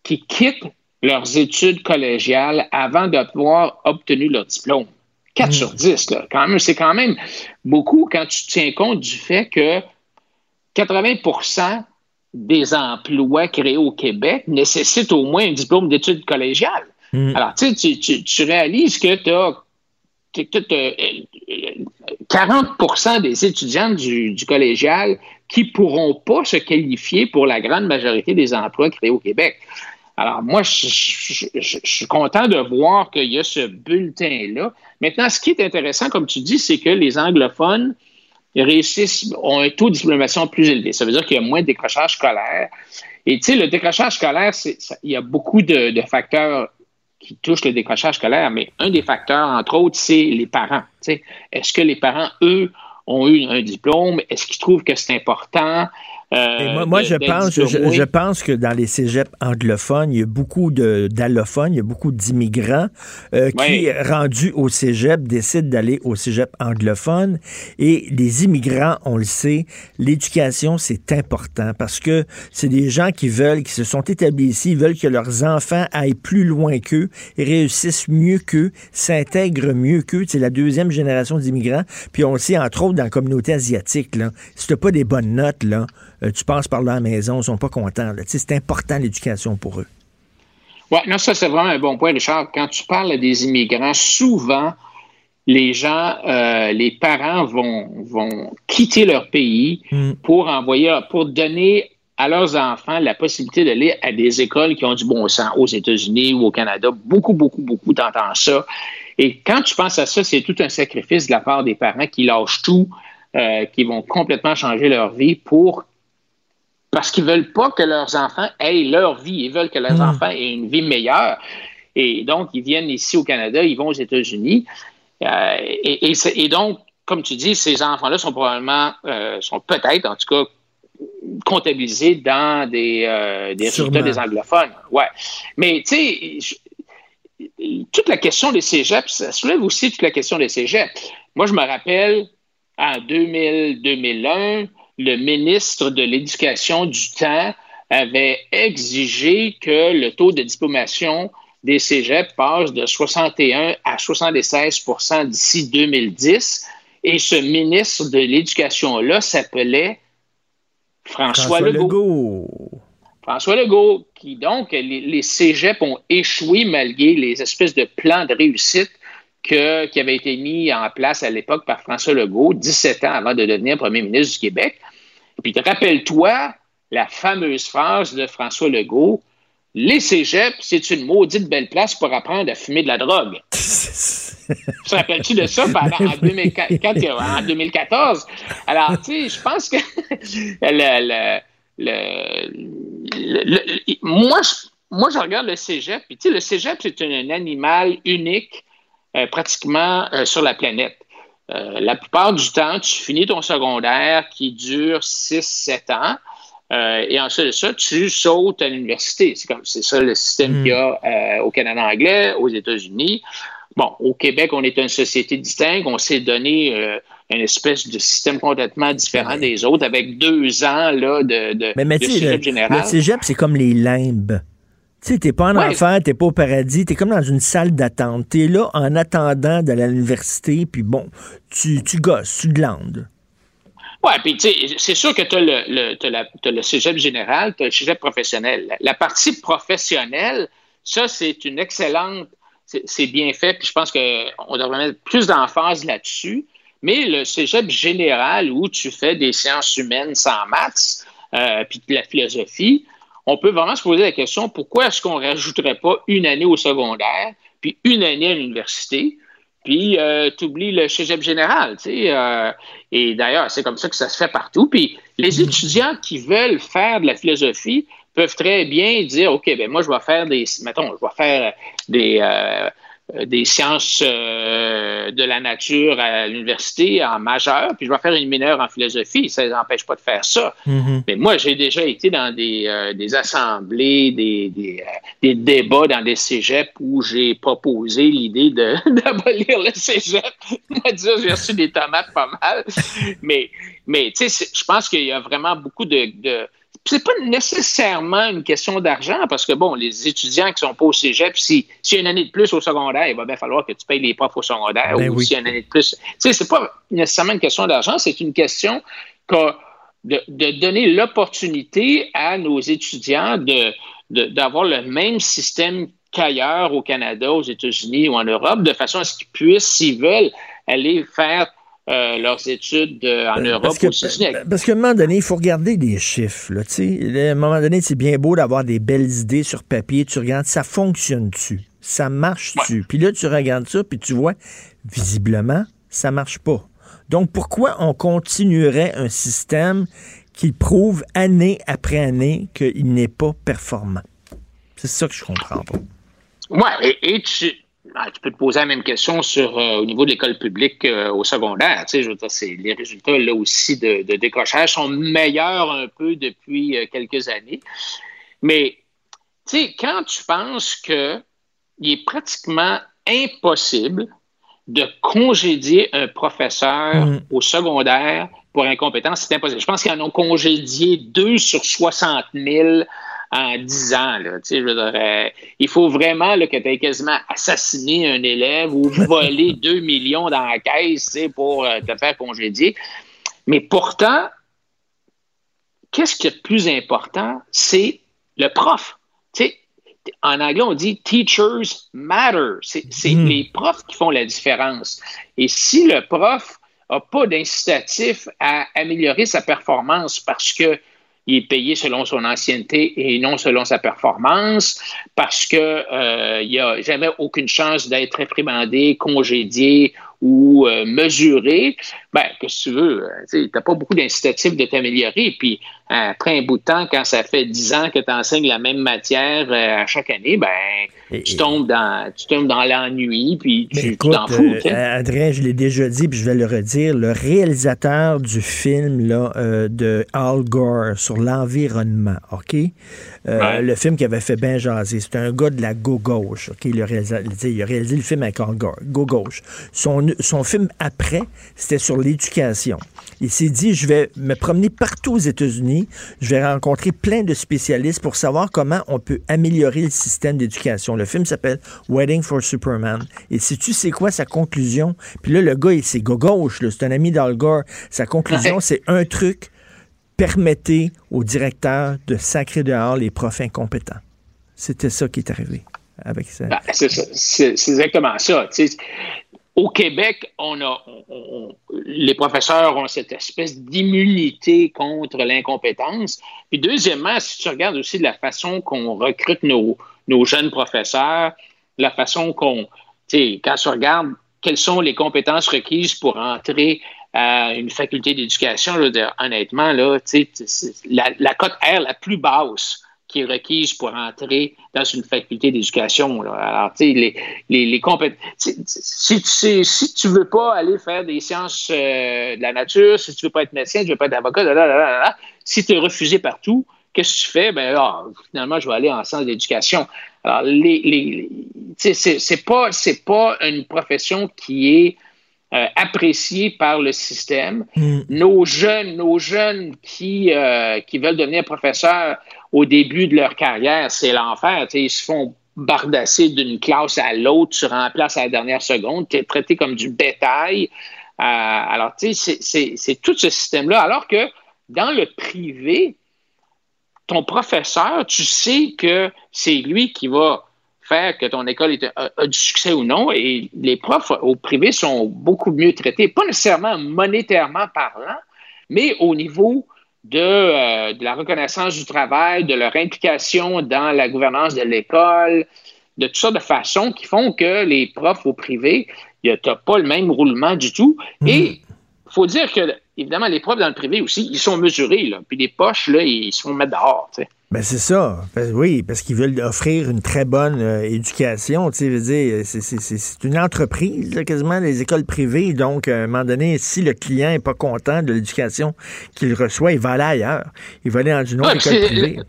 qui quittent leurs études collégiales avant d'avoir obtenu leur diplôme. 4 sur 10, là. Quand même, c'est quand même beaucoup quand tu tiens compte du fait que 80% des emplois créés au Québec nécessitent au moins un diplôme d'études collégiales. Alors, tu sais, tu- tu- tu réalises que tu as 40% des étudiants du, du collégial qui pourront pas se qualifier pour la grande majorité des emplois créés au Québec. Alors, moi, je, suis content de voir qu'il y a ce bulletin-là. Maintenant, ce qui est intéressant, comme tu dis, c'est que les anglophones réussissent, ont un taux de diplomation plus élevé. Ça veut dire qu'il y a moins de décrochage scolaire. Et tu sais, le décrochage scolaire, il y a beaucoup de, facteurs qui touchent le décrochage scolaire, mais un des facteurs, entre autres, c'est les parents. Est-ce que les parents, eux, ont eu un diplôme? Est-ce qu'ils trouvent que c'est important? Euh, Et moi, moi de- je, pense, je, pense que dans les cégeps anglophones, il y a beaucoup d'allophones, il y a beaucoup d'immigrants euh, qui, rendus au cégep, décident d'aller au cégep anglophone. Et les immigrants, on le sait, l'éducation, c'est important parce que c'est des gens qui veulent, qui se sont établis ici, ils veulent que leurs enfants aillent plus loin qu'eux, réussissent mieux qu'eux, s'intègrent mieux qu'eux. C'est la deuxième génération d'immigrants. Puis on le sait, entre autres, dans la communauté asiatique, là, si tu pas des bonnes notes, là, euh, tu passes par là à la maison, ils sont pas contents. C'est important l'éducation pour eux. Oui, non, ça, c'est vraiment un bon point, Richard. Quand tu parles des immigrants, souvent, les gens, euh, les parents vont, vont quitter leur pays pour envoyer, pour donner à leurs enfants la possibilité d'aller à des écoles qui ont du bon sens aux États-Unis ou au Canada. Beaucoup, beaucoup, beaucoup t'entends ça. Et quand tu penses à ça, c'est tout un sacrifice de la part des parents qui lâchent tout, euh, qui vont complètement changer leur vie pour parce qu'ils veulent pas que leurs enfants aient leur vie. Ils veulent que leurs enfants aient une vie meilleure. Et donc, ils viennent ici au Canada, ils vont aux États-Unis. Euh, et, et c'est- et donc, comme tu dis, ces enfants-là sont probablement, euh, sont peut-être, en tout cas, comptabilisés dans des, euh, des résultats des anglophones. Ouais. Mais, tu sais, toute la question des cégeps, ça soulève aussi toute la question des cégeps. Moi, je me rappelle, en 2000, 2001, le ministre de l'Éducation du temps avait exigé que le taux de diplomation des cégeps passe de 61 à 76% d'ici 2010. Et ce ministre de l'Éducation-là s'appelait François, François Legault. Legault. François Legault, qui donc, les, les cégeps ont échoué malgré les espèces de plans de réussite que- qui avaient été mis en place à l'époque par François Legault, 17 ans avant de devenir premier ministre du Québec. Et puis, rappelle-toi la fameuse phrase de François Legault Les cégeps, c'est une maudite belle place pour apprendre à fumer de la drogue. te rappelles-tu de ça pendant, en, 2004 en 2014? Alors, tu sais, je pense que le, le- le- moi, je, moi, je regarde le cégep, puis tu sais, le cégep, c'est un, un animal unique pratiquement euh, sur la planète. Euh, la plupart du temps, tu finis ton secondaire qui dure 6-7 ans. euh, et ensuite de ça, tu sautes à l'université. C'est comme c'est ça le système qu'il y a euh, au Canada anglais, aux États-Unis. Bon, au Québec, on est une société distincte. On s'est donné euh, une espèce de système complètement différent des autres avec deux ans là, de, de, Mais, mais de tu sais, cégep le, général. le cégep, c'est comme les limbes. Tu sais, t'es pas en Ouais. enfer, t'es pas au paradis, t'es comme dans une salle d'attente. T'es là en attendant d'aller à l'université, puis bon, tu, tu gosses, tu glandes. Oui, puis tu sais, c'est sûr que tu as le, le, t'as la- t'as le cégep général, tu as le cégep professionnel. La, partie professionnelle, ça, c'est une excellente, c'est c'est bien fait, puis je pense qu'on devrait mettre plus d'emphase là-dessus. Mais le cégep général, où tu fais des sciences humaines sans maths, euh, puis de la philosophie, on peut vraiment se poser la question pourquoi est-ce qu'on ne rajouterait pas une année au secondaire, puis une année à l'université, puis tu oublies le cégep général, tu sais. euh, et d'ailleurs, c'est comme ça que ça se fait partout. Puis les étudiants qui veulent faire de la philosophie peuvent très bien dire, OK, ben moi, je vais faire des, mettons, je vais faire des, euh, euh, des sciences euh, de la nature à l'université en majeur, puis je vais faire une mineure en philosophie. Ça ne les empêche pas de faire ça. Mais moi, j'ai déjà été dans des, euh, des assemblées, des, des, euh, des débats dans des cégeps où j'ai proposé l'idée d'abolir le cégep. Moi, dire, j'ai reçu des tomates pas mal. Mais, mais tu sais, je pense qu'il y a vraiment beaucoup de. de c'est pas nécessairement une question d'argent, parce que, bon, les étudiants qui sont pas au cégep, si- s'il y a une année de plus au secondaire, il va bien falloir que tu payes les profs au secondaire, Ben ou oui. s'il y a une année de plus. Tu sais, c'est pas nécessairement une question d'argent, c'est une question que de, de donner l'opportunité à nos étudiants de, de- d'avoir le même système qu'ailleurs au Canada, aux États-Unis ou en Europe, de façon à ce qu'ils puissent, s'ils veulent, aller faire euh, leurs études euh, en Europe Parce que, parce qu'à un moment donné, il faut regarder des chiffres. Là, tu sais. à un moment donné, c'est bien beau d'avoir des belles idées sur papier. Tu regardes, ça fonctionne-tu? Ça marche-tu? Puis là, tu regardes ça, puis tu vois, visiblement, ça marche pas. Donc, pourquoi on continuerait un système qui prouve année après année qu'il n'est pas performant? C'est ça que je comprends pas. Ouais, et, et tu- ah, tu peux te poser la même question sur euh, au niveau de l'école publique euh, au secondaire. Tu sais, je veux dire, c'est, les résultats là aussi de, de décrochage sont meilleurs un peu depuis euh, quelques années. Mais tu sais, quand tu penses que il est pratiquement impossible de congédier un professeur Mm. au secondaire pour incompétence, c'est impossible. Je pense qu'ils en ont congédié 2 sur 60 000 en 10 ans. Là. Tu sais, je veux dire, euh, il faut vraiment là, que tu aies quasiment assassiné un élève ou volé 2 millions dans la caisse pour euh, te faire congédier. Mais pourtant, qu'est-ce qui est le plus important? C'est le prof. Tu sais, en anglais, on dit teachers matter. C'est c'est Mm. les profs qui font la différence. Et si le prof n'a pas d'incitatif à améliorer sa performance parce que il est payé selon son ancienneté et non selon sa performance, parce que euh, il n'y a jamais aucune chance d'être réprimandé, congédié ou euh, mesuré, ben, qu'est-ce que tu veux? euh, Tu n'as pas beaucoup d'incitatifs de t'améliorer. Puis, après un bout de temps, quand ça fait 10 ans que tu enseignes la même matière euh, à chaque année, ben, tu, tombes dans, tu tombes dans l'ennui, puis tu t'en fous. euh. Adrien, je l'ai déjà dit, puis je vais le redire, le réalisateur du film là, de Al Gore sur l'environnement, OK? Euh, Ouais. Le film qui avait fait bien jaser, c'est un gars de la go-gauche, OK? Le réalisa- tu sais, il a réalisé le film avec go-gauche. Son, son film après, c'était sur l'éducation. Il s'est dit, je vais me promener partout aux États-Unis, je vais rencontrer plein de spécialistes pour savoir comment on peut améliorer le système d'éducation. Le film s'appelle Wedding for Superman. Et si tu sais quoi sa conclusion, puis là, le gars, il- c'est gauche, là, c'est un ami d'Al Gore. Sa conclusion, Ouais. c'est un truc, permettez au directeur de sacrer dehors les profs incompétents. C'était ça qui est arrivé avec ça. Ben, c'est exactement ça. Au Québec, on a, les professeurs ont cette espèce d'immunité contre l'incompétence. Puis deuxièmement, si tu regardes aussi la façon qu'on recrute nos, nos jeunes professeurs, la façon qu'on, quand tu regardes quelles sont les compétences requises pour entrer à une faculté d'éducation, honnêtement, là, la, la cote R la plus basse qui est requise pour entrer dans une faculté d'éducation. Alors, tu sais, les, les, les compétences. Si tu sais, si tu veux pas aller faire des sciences euh, de la nature, si tu veux pas être médecin, tu veux pas être avocat, si tu es refusé partout, qu'est-ce que tu fais? Ben, ah, finalement, je vais aller en sciences d'éducation. Alors, les, les, c'est pas, pas une profession qui est euh, appréciée par le système. Nos jeunes, nos jeunes qui, euh, qui veulent devenir professeurs au début de leur carrière, c'est l'enfer. Ils se font bardasser d'une classe à l'autre, tu remplaces à la dernière seconde, tu es traité comme du bétail. Euh, alors, tu sais, c'est- c'est c'est tout ce système-là. Alors que dans le privé, ton professeur, tu sais que c'est lui qui va faire que ton école est- a, a du succès ou non. Et les profs au privé sont beaucoup mieux traités, pas nécessairement monétairement parlant, mais au niveau de, euh, de la reconnaissance du travail, de leur implication dans la gouvernance de l'école, de toutes sortes de façons qui font que les profs au privé, tu n'as pas le même roulement du tout. Et il faut dire que, évidemment, les profs dans le privé aussi, ils sont mesurés. Là. Puis les poches, là, ils se font mettre dehors. Ben c'est ça. Oui, parce qu'ils veulent offrir une très bonne euh, éducation. Tu sais, je veux dire, c'est- c'est c'est- c'est une entreprise, là, quasiment, les écoles privées. Donc, à un moment donné, si le client n'est pas content de l'éducation qu'il reçoit, il va aller ailleurs. Il va aller dans une autre Ouais, école privée.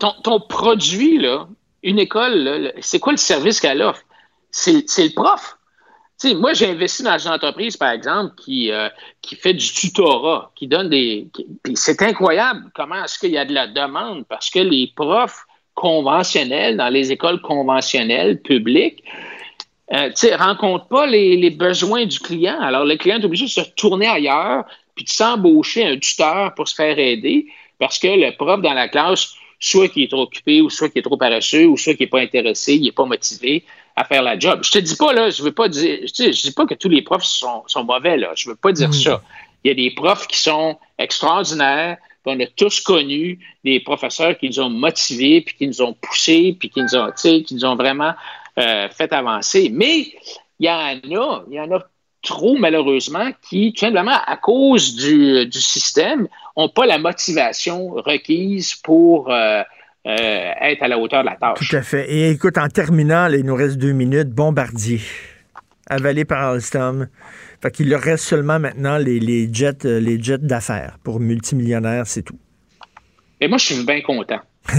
ton, ton produit, là, une école, c'est quoi le service qu'elle offre? C'est c'est le prof. Sais, moi, j'ai investi dans une entreprise, par exemple, qui, euh, qui fait du tutorat, qui donne des. c'est incroyable comment est-ce qu'il y a de la demande parce que les profs conventionnels dans les écoles conventionnelles publiques euh, sais, rencontrent pas les, les besoins du client. Alors, le client est obligé de se tourner ailleurs puis de s'embaucher un tuteur pour se faire aider parce que le prof dans la classe, soit qui est trop occupé, ou soit qui est trop paresseux, ou soit qui n'est pas intéressé, il n'est pas motivé à faire la job. Je te dis pas, là, je veux pas dire, sais, je dis pas que tous les profs sont, sont mauvais, là. Je veux pas dire ça. Il y a des profs qui sont extraordinaires, puis on a tous connu des professeurs qui nous ont motivés, puis qui nous ont poussés, puis qui nous ont, qui nous ont vraiment euh, fait avancer. Mais il y en a, il y en a trop, malheureusement, qui, tout simplement, à cause du, du système, n'ont pas la motivation requise pour euh, être à la hauteur de la tâche. Tout à fait. Et écoute, en terminant, là, il nous reste deux minutes, Bombardier, avalé par Alstom. Fait qu'il leur reste seulement maintenant les, les jets, euh, les jets d'affaires pour multimillionnaires, c'est tout. Et moi, je suis bien content.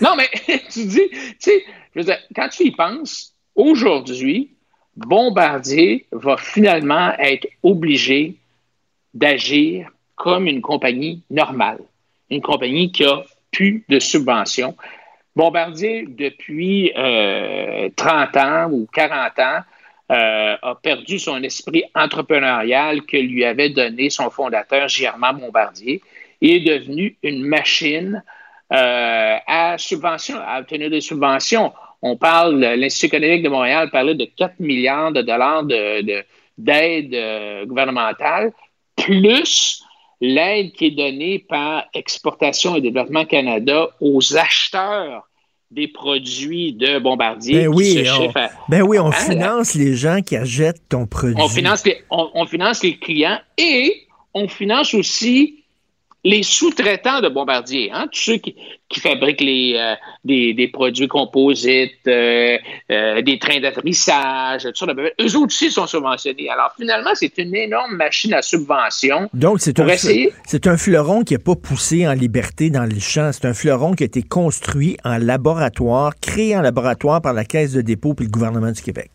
non, mais tu dis, tu sais, je veux dire, quand tu y penses, aujourd'hui, Bombardier va finalement être obligé d'agir comme une compagnie normale, une compagnie qui a plus de subventions. Bombardier, depuis euh, 30 ans ou 40 ans, euh, a perdu son esprit entrepreneurial que lui avait donné son fondateur, Germain Bombardier, et est devenu une machine euh, à subvention, à obtenir des subventions. On parle, l'Institut économique de Montréal parlait de 4 milliards de dollars d'aide de, euh, gouvernementale, plus l'aide qui est donnée par Exportation et Développement Canada aux acheteurs des produits de Bombardier. Ben oui, on, à- ben oui, on Hein, finance les gens qui achètent ton produit. on finance, les, on, on finance les clients et on finance aussi les sous-traitants de Bombardier, hein, tous ceux qui, qui fabriquent les, euh, des, des produits composites, euh, euh, des trains d'atterrissage, tout ça. Eux autres aussi sont subventionnés. Alors finalement, c'est une énorme machine à subvention. Donc, c'est un, c'est un fleuron qui n'est pas poussé en liberté dans les champs. C'est un fleuron qui a été construit en laboratoire, créé en laboratoire par la Caisse de dépôt puis le gouvernement du Québec.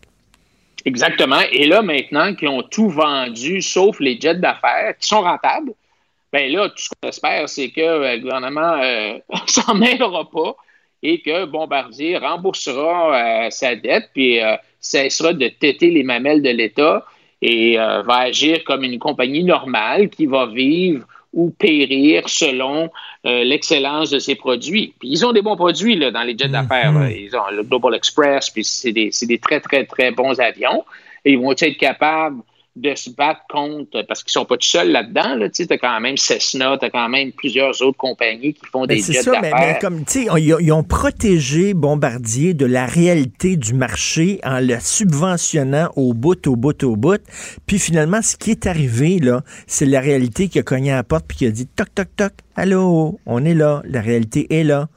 Exactement. Et là, maintenant qu'ils ont tout vendu, sauf les jets d'affaires, qui sont rentables, ben là, tout ce qu'on espère, c'est que euh, le gouvernement euh, s'en mêlera pas et que Bombardier remboursera euh, sa dette, puis euh, cessera de têter les mamelles de l'État et va agir comme une compagnie normale qui va vivre ou périr selon euh, l'excellence de ses produits. Puis ils ont des bons produits là, dans les jets d'affaires. là. Ils ont le Global Express, puis c'est des, des très, très, très bons avions. Et ils vont être capables de se battre contre, parce qu'ils sont pas tout seuls là-dedans. Là, tu as quand même Cessna, tu as quand même plusieurs autres compagnies qui font Ben, des jets ça, mais, d'affaires. mais comme, tu sais, ils ont protégé Bombardier de la réalité du marché en le subventionnant au bout, au bout, au bout. Puis finalement, ce qui est arrivé, là, c'est la réalité qui a cogné à la porte puis qui a dit toc, toc, toc, allô, on est là, la réalité est là.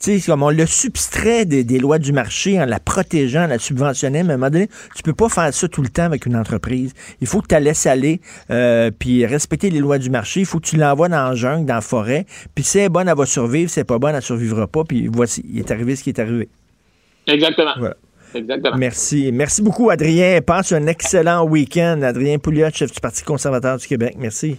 Tu sais, comme on le substrait des, des lois du marché en la protégeant, en la subventionnant, mais à un moment donné, tu peux pas faire ça tout le temps avec une entreprise. Il faut que tu la laisses aller, euh, puis respecter les lois du marché. Il faut que tu l'envoies dans la jungle, dans la forêt. Puis si elle est bonne, elle va survivre. Si elle n'est pas bonne, elle survivra pas. Puis voici, il est arrivé ce qui est arrivé. Exactement. Voilà. Exactement. Merci. Merci beaucoup, Adrien. Passe un excellent week-end. Adrien Pouliot, chef du Parti conservateur du Québec. Merci.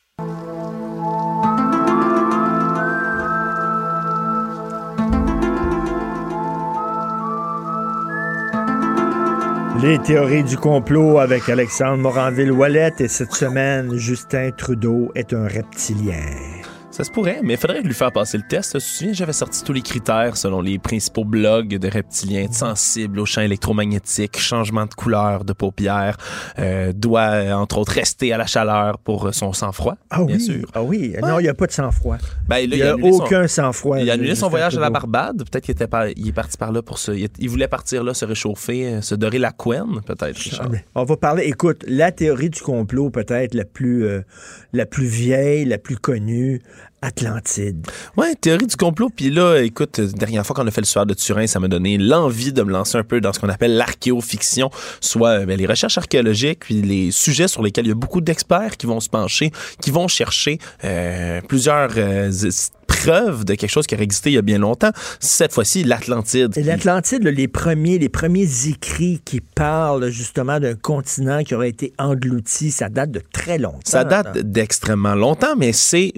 Les théories du complot avec Alexandre Moranville-Wallet et cette semaine, Justin Trudeau est un reptilien. Ça se pourrait, mais il faudrait lui faire passer le test. Tu te souviens, j'avais sorti tous les critères selon les principaux blogs de reptiliens, sensibles aux champs électromagnétiques, changement de couleur de paupières, euh, doit, entre autres, rester à la chaleur pour euh, son sang-froid, Ah bien oui, sûr. ah oui. Non, il n'y a pas de sang-froid. Ben, il n'y a, son- aucun sang-froid. Il a annulé son voyage à la. Barbade. Peut-être qu'il était par- il est parti par là pour se. Il, voulait partir là, se réchauffer, euh, se dorer la couenne, peut-être. On va parler, écoute, la théorie du complot peut-être la plus, euh, la plus vieille, la plus connue, Atlantide. Ouais, théorie du complot. Puis là, écoute, euh, dernière fois qu'on a fait le soir de Turin, ça m'a donné l'envie de me lancer un peu dans ce qu'on appelle l'archéofiction, soit euh, ben, les recherches archéologiques, puis les sujets sur lesquels il y a beaucoup d'experts qui vont se pencher, qui vont chercher euh, plusieurs euh, de quelque chose qui aurait existé il y a bien longtemps. Cette fois-ci, l'Atlantide. Et l'Atlantide, les premiers, les premiers écrits qui parlent justement d'un continent qui aurait été englouti, ça date de très longtemps. Ça date d'extrêmement longtemps, mais c'est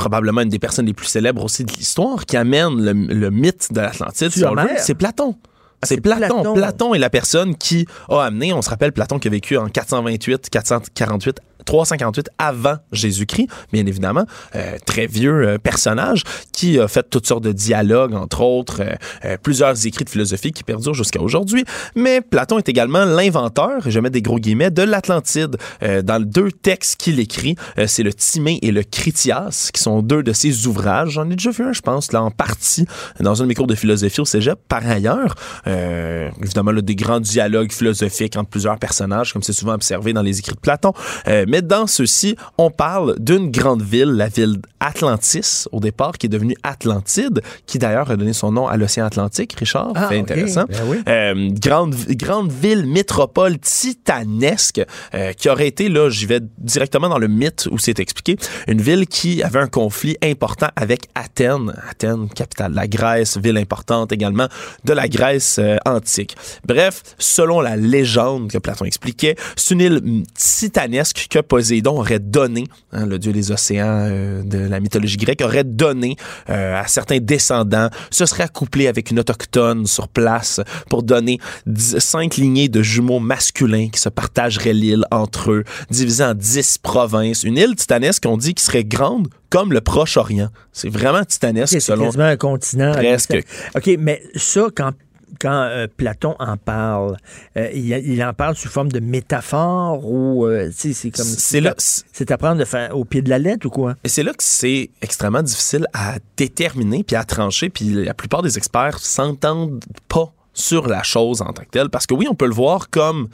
probablement une des personnes les plus célèbres aussi de l'histoire, qui amène le, le mythe de l'Atlantide, veut, Homère? c'est Platon. Ah, c'est Platon. Platon. Platon. est la personne qui a amené, on se rappelle Platon qui a vécu en 428, 448, 358 avant Jésus-Christ, bien évidemment, euh, très vieux euh, personnage qui a fait toutes sortes de dialogues, entre autres, euh, euh, plusieurs écrits de philosophie qui perdurent jusqu'à aujourd'hui. Mais Platon est également l'inventeur, je mets des gros guillemets, de l'Atlantide. Euh, dans deux textes qu'il écrit, euh, c'est le Timée et le Critias, qui sont deux de ses ouvrages. J'en ai déjà vu un, je pense, là, en partie, dans un de mes cours de philosophie au cégep. Par ailleurs, évidemment, là, des grands dialogues philosophiques entre plusieurs personnages, comme c'est souvent observé dans les écrits de Platon. Mais dans ceux-ci, on parle d'une grande ville, la ville Atlantis, au départ, qui est devenue Atlantide, qui d'ailleurs a donné son nom à l'océan Atlantique, Richard. Ah, ok. intéressant. Ben oui. Euh, grande, grande ville, métropole titanesque, euh, qui aurait été, là, j'y vais directement dans le mythe où c'est expliqué, une ville qui avait un conflit important avec Athènes. Athènes, capitale de la Grèce, ville importante également de la Grèce euh, antique. Bref, selon la légende que Platon expliquait, c'est une île mm, titanesque que Poséidon aurait donné, hein, le dieu des océans euh, de la mythologie grecque, aurait donné euh, à certains descendants, se serait accouplé avec une autochtone sur place pour donner dix- cinq lignées de jumeaux masculins qui se partageraient l'île entre eux, divisée en dix provinces. Une île titanesque, on dit, qui serait grande comme le Proche-Orient. C'est vraiment titanesque C'est selon... quasiment un continent. Presque. OK, mais ça, quand, quand euh, Platon en parle, euh, il, il en parle sous forme de métaphore ou, euh, c'est comme... C'est là- C'est à prendre au pied de la lettre ou quoi? Et c'est là que c'est extrêmement difficile à déterminer puis à trancher. Puis la plupart des experts s'entendent pas sur la chose en tant que telle. Parce que oui, on peut le voir comme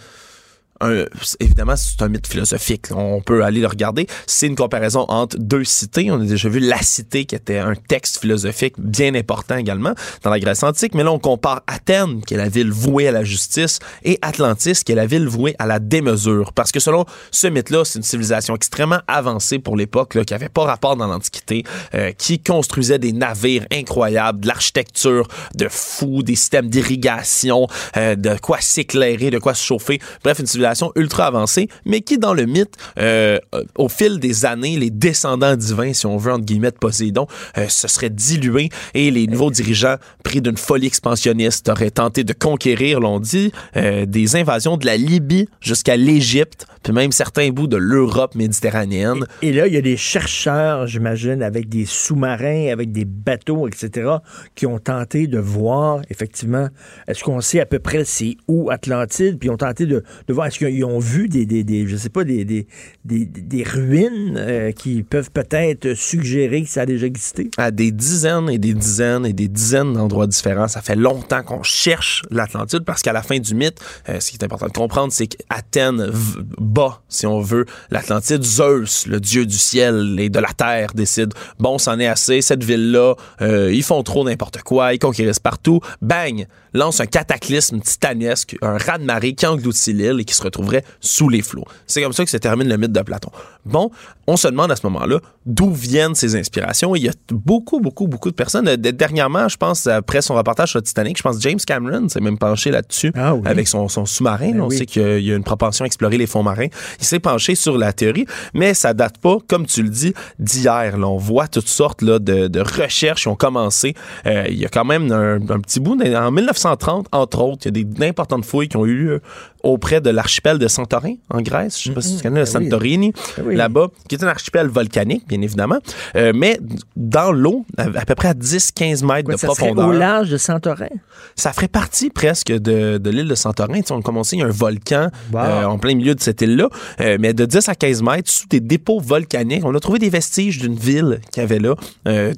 un- évidemment, c'est un mythe philosophique. On peut aller le regarder. C'est une comparaison entre deux cités. On a déjà vu la cité qui était un texte philosophique bien important également dans la Grèce antique. Mais là, on compare Athènes, qui est la ville vouée à la justice, et Atlantis, qui est la ville vouée à la démesure. Parce que selon ce mythe-là, c'est une civilisation extrêmement avancée pour l'époque, qui avait pas rapport dans l'Antiquité, euh, qui construisait des navires incroyables, de l'architecture de fou, des systèmes d'irrigation, euh, de quoi s'éclairer, de quoi se chauffer. Bref, une civilisation ultra avancée, mais qui, dans le mythe, euh, au fil des années, les descendants divins, si on veut, entre guillemets, de Poséidon, euh, se seraient dilués et les nouveaux dirigeants, pris d'une folie expansionniste, auraient tenté de conquérir, l'on dit, euh, des invasions de la Libye jusqu'à l'Égypte, puis même certains bouts de l'Europe méditerranéenne. Et là, il y a des chercheurs, j'imagine, avec des sous-marins, avec des bateaux, etc., qui ont tenté de voir, effectivement, est-ce qu'on sait à peu près c'est où Atlantide, puis ont tenté de, de voir, est-ce qu'ils ont vu des, des, des je sais pas, des, des, des, des ruines euh, qui peuvent peut-être suggérer que ça a déjà existé? à des dizaines et des dizaines et des dizaines d'endroits différents. Ça fait longtemps qu'on cherche l'Atlantide parce qu'à la fin du mythe, euh, ce qui est important de comprendre, c'est qu'Athènes bat, si on veut, l'Atlantide. Zeus, le dieu du ciel et de la terre, décide, bon, c'en est assez, cette ville-là, euh, ils font trop n'importe quoi, ils conquérissent partout. Bang! Lance un cataclysme titanesque, un raz-de-marée qui engloutit l'île et qui se retrouverait sous les flots. C'est comme ça que se termine le mythe de Platon. Bon, on se demande à ce moment-là d'où viennent ces inspirations? Il y a beaucoup, beaucoup, beaucoup de personnes. Euh, Dernièrement, je pense, après son reportage sur le Titanic, je pense James Cameron s'est même penché là-dessus avec son, son sous-marin. Ben on oui. sait qu'il y a une propension à explorer les fonds marins. Il s'est penché sur la théorie, mais ça date pas, comme tu le dis, d'hier. On voit toutes sortes là, de, de recherches qui ont commencé. Euh, il y a quand même un, un petit bout. En 1930, entre autres, il y a des- d'importantes fouilles qui ont eu lieu auprès de l'archipel de Santorin, en Grèce. Je sais pas si tu connais le Ben. Santorini, Ben oui. là-bas, qui est un archipel volcanique, bien évidemment, euh, mais dans l'eau, à, à peu près à 10-15 mètres Quoi, de ça profondeur. au large de Santorin? Ça ferait partie presque de, de l'île de Santorin. Tu sais, on commence, il y a un volcan euh, en plein milieu de cette île-là, euh, mais de 10 à 15 mètres, sous des dépôts volcaniques. On a trouvé des vestiges d'une ville qu'il y avait là,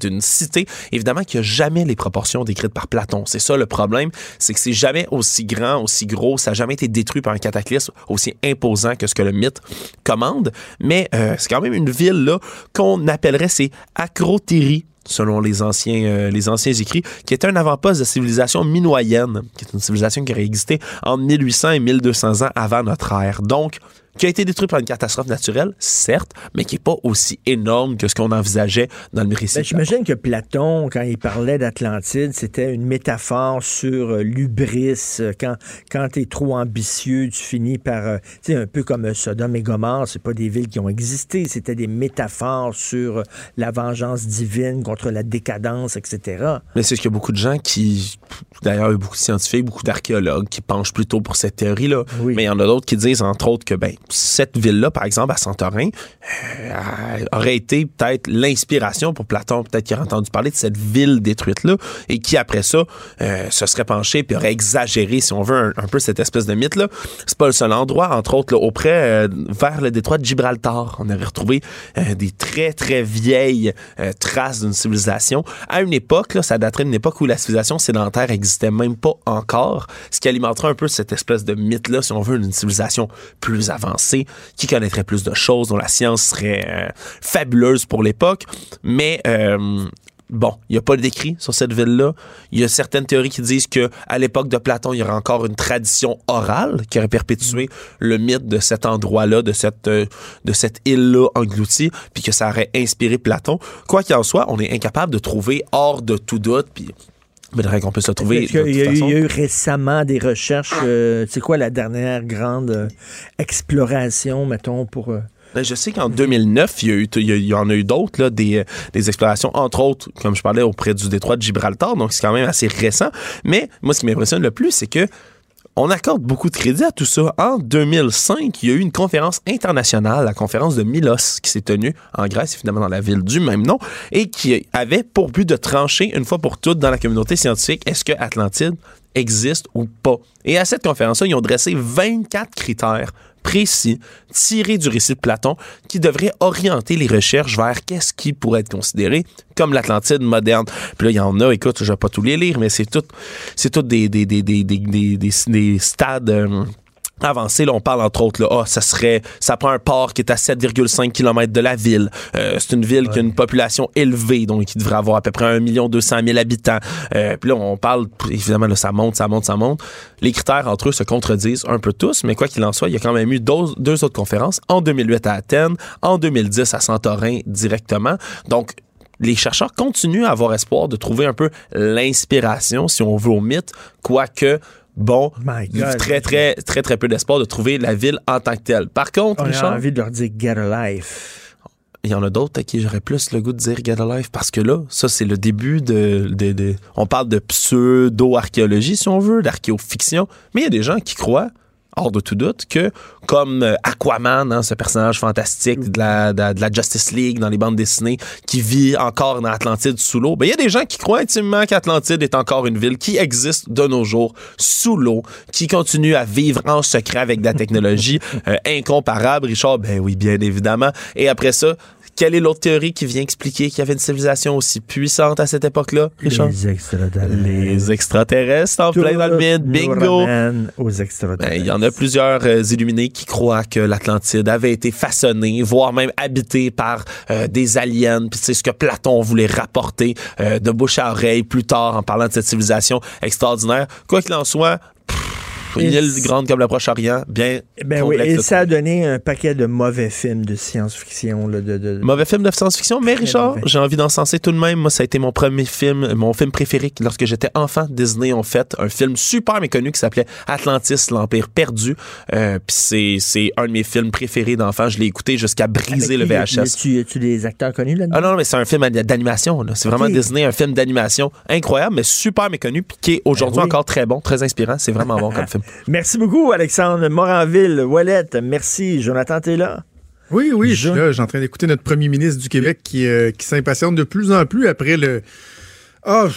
d'une cité, évidemment, qui a jamais les proportions décrites par Platon. C'est ça le problème, c'est que c'est jamais aussi grand, aussi gros, ça n'a jamais été détruit par un cataclysme aussi imposant que ce que le mythe commande, mais euh, c'est quand même une ville qu'on appellerait c'est selon les anciens, euh, les anciens écrits, qui était un avant-poste de civilisation minoyenne, qui est une civilisation qui aurait existé entre 1800 et 1200 ans avant notre ère. Donc, qui a été détruit par une catastrophe naturelle, certes, mais qui est pas aussi énorme que ce qu'on envisageait dans le récit. Ben, J'imagine que Platon, quand il parlait d'Atlantide, c'était une métaphore sur euh, l'ubris. Euh, Quand, quand tu es trop ambitieux, tu finis par. euh, tu sais, un peu comme Sodome et Gomorre, c'est pas des villes qui ont existé, c'était des métaphores sur la vengeance divine contre la décadence, etc. Mais c'est ce qu'il y a beaucoup de gens qui, d'ailleurs, il y a beaucoup de scientifiques, beaucoup d'archéologues qui penchent plutôt pour cette théorie-là. Mais il y en a d'autres qui disent, entre autres, que ben, cette ville-là, par exemple, à Santorin, euh, aurait été peut-être l'inspiration pour Platon, peut-être qu'il a entendu parler de cette ville détruite-là, et qui, après ça, euh, se serait penché puis aurait exagéré, si on veut, un, un peu cette espèce de mythe-là. C'est pas le seul endroit, entre autres, là, auprès, euh, vers le détroit de Gibraltar. On aurait retrouvé euh, des très, très vieilles euh, traces d'une civilisation. À une époque, là, ça daterait d'une époque où la civilisation sédentaire existait même pas encore, ce qui alimenterait un peu cette espèce de mythe-là, si on veut, d'une civilisation plus avancée, qui connaîtrait plus de choses, dont la science serait euh, fabuleuse pour l'époque. Mais euh, Bon, il n'y a pas d'écrit sur cette ville-là. Il y a certaines théories qui disent que à l'époque de Platon, il y aurait encore une tradition orale qui aurait perpétué le mythe de cet endroit-là, de cette euh, de cette île-là engloutie, puis que ça aurait inspiré Platon. Quoi qu'il en soit, on est incapable de trouver hors de tout doute, puis faudrait qu'on puisse le trouver. Y, il y a eu récemment des recherches. euh, c'est quoi la dernière grande euh, exploration, mettons, pour. euh, Ben, je sais qu'en 2009, il y, a eu, il y a- il y en a eu d'autres, euh, des explorations, entre autres, comme je parlais, auprès du détroit de Gibraltar, donc c'est quand même assez récent. Mais moi, ce qui m'impressionne le plus, c'est que on accorde beaucoup de crédit à tout ça. En 2005, il y a eu une conférence internationale, la conférence de Milos, qui s'est tenue en Grèce, évidemment dans la ville du même nom, et qui avait pour but de trancher une fois pour toutes dans la communauté scientifique, est-ce que Atlantide existe ou pas? Et à cette conférence-là, ils ont dressé 24 critères précis, tirés du récit de Platon, qui devraient orienter les recherches vers qu'est-ce qui pourrait être considéré comme l'Atlantide moderne. Puis là, il y en a, écoute, je vais pas tous les lire, mais c'est tout, c'est tout des, des, des, des, des, des, des- des stades euh, avancés. Là, on parle entre autres, là, ah, ça serait, ça prend un port qui est à 7,5 km de la ville. Euh, c'est une ville qui a une population élevée, donc qui devrait avoir à peu près 1 200 000 habitants. Euh, puis là, on parle, évidemment, là, ça monte, ça monte, ça monte. Les critères entre eux se contredisent un peu tous, mais quoi qu'il en soit, il y a quand même eu deux, deux autres conférences, en 2008 à Athènes, en 2010 à Santorin directement. Donc, les chercheurs continuent à avoir espoir de trouver un peu l'inspiration, si on veut, au mythe, quoique, bon, très, très, très, très peu d'espoir de trouver la ville en tant que telle. Par contre, On Richard, a envie de leur dire get a life. il y en a d'autres à qui j'aurais plus le goût de dire Get a Life parce que là, ça, c'est le début de, de- de- On parle de pseudo-archéologie, si on veut, d'archéofiction, mais il y a des gens qui croient hors de tout doute que, comme euh, Aquaman, hein, ce personnage fantastique de la, Justice League dans les bandes dessinées, qui vit encore dans Atlantide sous l'eau, ben, il y a des gens qui croient intimement qu'Atlantide est encore une ville qui existe de nos jours sous l'eau, qui continue à vivre en secret avec de la technologie euh, incomparable. Richard, ben oui, bien évidemment. Et après ça, quelle est l'autre théorie qui vient expliquer qu'il y avait une civilisation aussi puissante à cette époque-là, Richard? Les extraterrestres. Les extraterrestres en plein dans le. Nous Bingo! aux extraterrestres. Ben, Il y en a plusieurs euh, illuminés qui croient que l'Atlantide avait été façonnée, voire même habitée par euh, des aliens. Puis c'est ce que Platon voulait rapporter euh, de bouche à oreille plus tard en parlant de cette civilisation extraordinaire. Quoi qu'il en soit, une île grande comme le Proche-Orient, bien Ben oui, et ça a donné un paquet de mauvais films de science-fiction. là, De, de- Mauvais film de science-fiction, mais Richard, j'ai envie d'encenser tout de même. Moi, ça a été mon premier film, mon film préféré lorsque j'étais enfant. Disney ont fait un film super méconnu qui s'appelait Atlantis, l'Empire perdu. Euh, Puis c'est, c'est un de mes films préférés d'enfant. Je l'ai écouté jusqu'à briser Avec le VHS. Tu, tu des acteurs connus là-dedans? Ah non, mais c'est un film d'animation. là. C'est vraiment. Disney, un film d'animation incroyable, mais super méconnu, puis qui est aujourd'hui Ben oui. encore très bon, très inspirant. C'est vraiment bon comme film. Merci beaucoup, Alexandre Moranville. Wallette, merci. Jonathan, t'es là? Oui, oui, je suis là. Suis en train d'écouter notre premier ministre du Québec qui, euh, qui s'impatiente de plus en plus après le. Ah,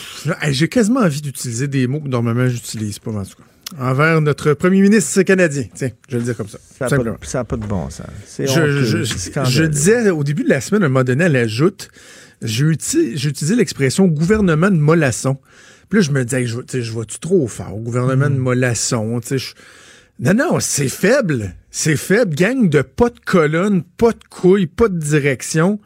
hey, j'ai quasiment envie d'utiliser des mots que normalement j'utilise pas, en tout cas. Envers notre premier ministre canadien. Tiens, je vais le dire comme ça. Ça n'a pas, de bon sens. C'est Je, je- disais au début de la semaine, à un moment donné, à la joute, j'ai uti- j'ai utilisé l'expression gouvernement de mollasson. Puis là, je me disais, je, tu sais, je vais-tu trop fort? Gouvernement Mm. de sais, je- Non, non, c'est faible. C'est faible. Gang de pas de colonne, pas de couilles, pas de direction.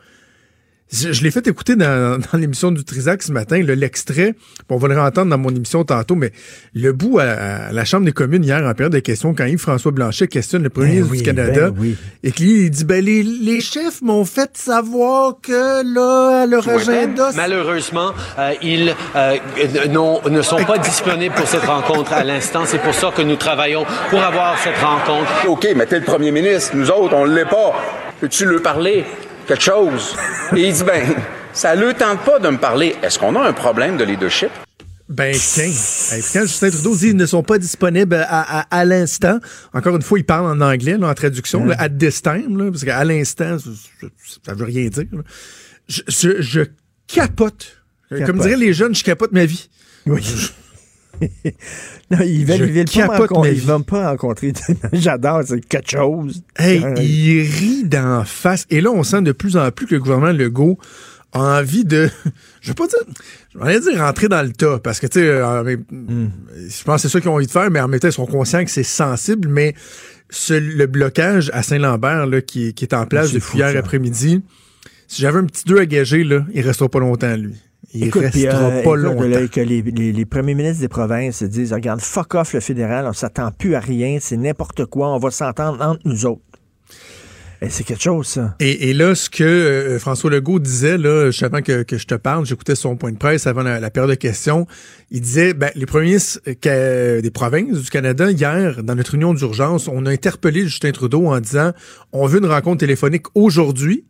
Je, je l'ai fait écouter dans, dans l'émission du Trisac ce matin, l'extrait. On va le réentendre dans mon émission tantôt, mais le bout à, à la Chambre des communes hier en période de questions, quand Yves-François Blanchet questionne le premier Ben ministre oui, du Canada, ben oui. et qu'il dit ben, les, les chefs m'ont fait savoir que là, à leur agenda. Malheureusement, euh, ils euh, non- ne sont pas disponibles pour cette rencontre à l'instant. C'est pour ça que nous travaillons pour avoir cette rencontre. OK, mais t'es le premier ministre. Nous autres, on l'est pas. Peux-tu lui parler? Quelque chose? Et il dit, ben, ça le tente pas de me parler. Est-ce qu'on a un problème de leadership? Ben, tiens. Quand Justin Trudeau dit qu'ils ne sont pas disponibles à, à, à l'instant, encore une fois, il parle en anglais, là, en traduction, là, at this time, là, parce qu'à l'instant, ça, ça veut rien dire. là. Je, je, je capote. Comme Capote. diraient les jeunes, je capote ma vie. Oui. non, ils veulent, Je ils veulent pas, capote ils veulent pas rencontrer. J'adore, c'est quelque chose. Hey, Euh, il rit d'en face. Et là, on sent de plus en plus que le gouvernement Legault a envie de, je veux pas dire, je vais dire rentrer dans le tas, parce que, tu sais, euh, mais, je pense que c'est ça qu'ils ont envie de faire, mais en même temps, ils sont conscients que c'est sensible, mais ce- le blocage à Saint-Lambert, qui, qui est en place depuis hier après-midi, si j'avais un petit 2 à gager, là, il restera pas longtemps, lui. Il Écoute, puis, restera euh, pas écoute, longtemps. là, que les, les- les premiers ministres des provinces se disent regarde, fuck off le fédéral, on s'attend plus à rien, c'est n'importe quoi, on va s'entendre entre nous autres. Et c'est quelque chose, ça. Et, et là, ce que euh, François Legault disait, là, juste avant que, que je te parle, j'écoutais son point de presse avant la, la période de questions. Il disait, ben, les premiers ministres euh, des provinces du Canada, hier, dans notre réunion d'urgence, on a interpellé Justin Trudeau en disant, on veut une rencontre téléphonique aujourd'hui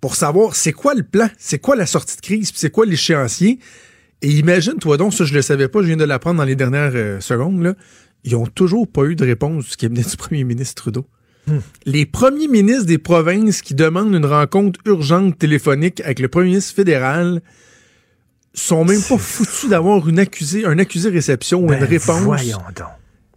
pour savoir c'est quoi le plan, c'est quoi la sortie de crise, puis c'est quoi l'échéancier. Et imagine-toi donc, ça je le savais pas, je viens de l'apprendre dans les dernières euh, secondes, là, ils ont toujours pas eu de réponse du cabinet du premier ministre Trudeau. Les premiers ministres des provinces qui demandent une rencontre urgente téléphonique avec le premier ministre fédéral sont même pas foutus d'avoir une accusée, un accusé réception ou Ben, une réponse. voyons donc.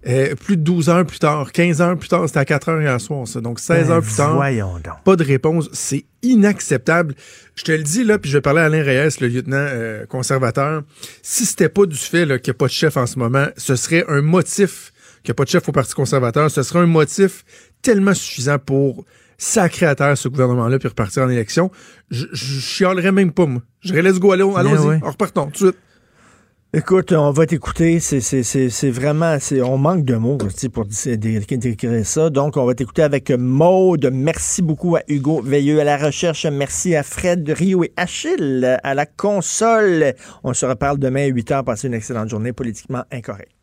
Euh, plus de 12 heures plus tard, 15 heures plus tard, c'était à 4 heures hier soir, ça. Donc 16 Ben, heures plus tard. donc. Pas de réponse. C'est inacceptable. Je te le dis, là, puis je vais parler à Alain Reyes, le lieutenant euh, conservateur. Si c'était pas du fait qu'il n'y a pas de chef en ce moment, ce serait un motif qu'il n'y a pas de chef au Parti conservateur. Ce serait un motif tellement suffisant pour sacrer à terre ce gouvernement-là puis repartir en élection. Je, je chialerais même pas, moi. Je dirais, let's go, allons- allons-y, ouais. repartons tout de suite. Écoute, on va t'écouter. C'est, vraiment. On manque de mots tu sais, pour dé- dé- décrire ça. Donc, on va t'écouter avec Maude. Merci beaucoup à Hugo Veilleux à la recherche. Merci à Fred Rio et Achille à la console. On se reparle demain à 8 h. Passez une excellente journée politiquement incorrecte.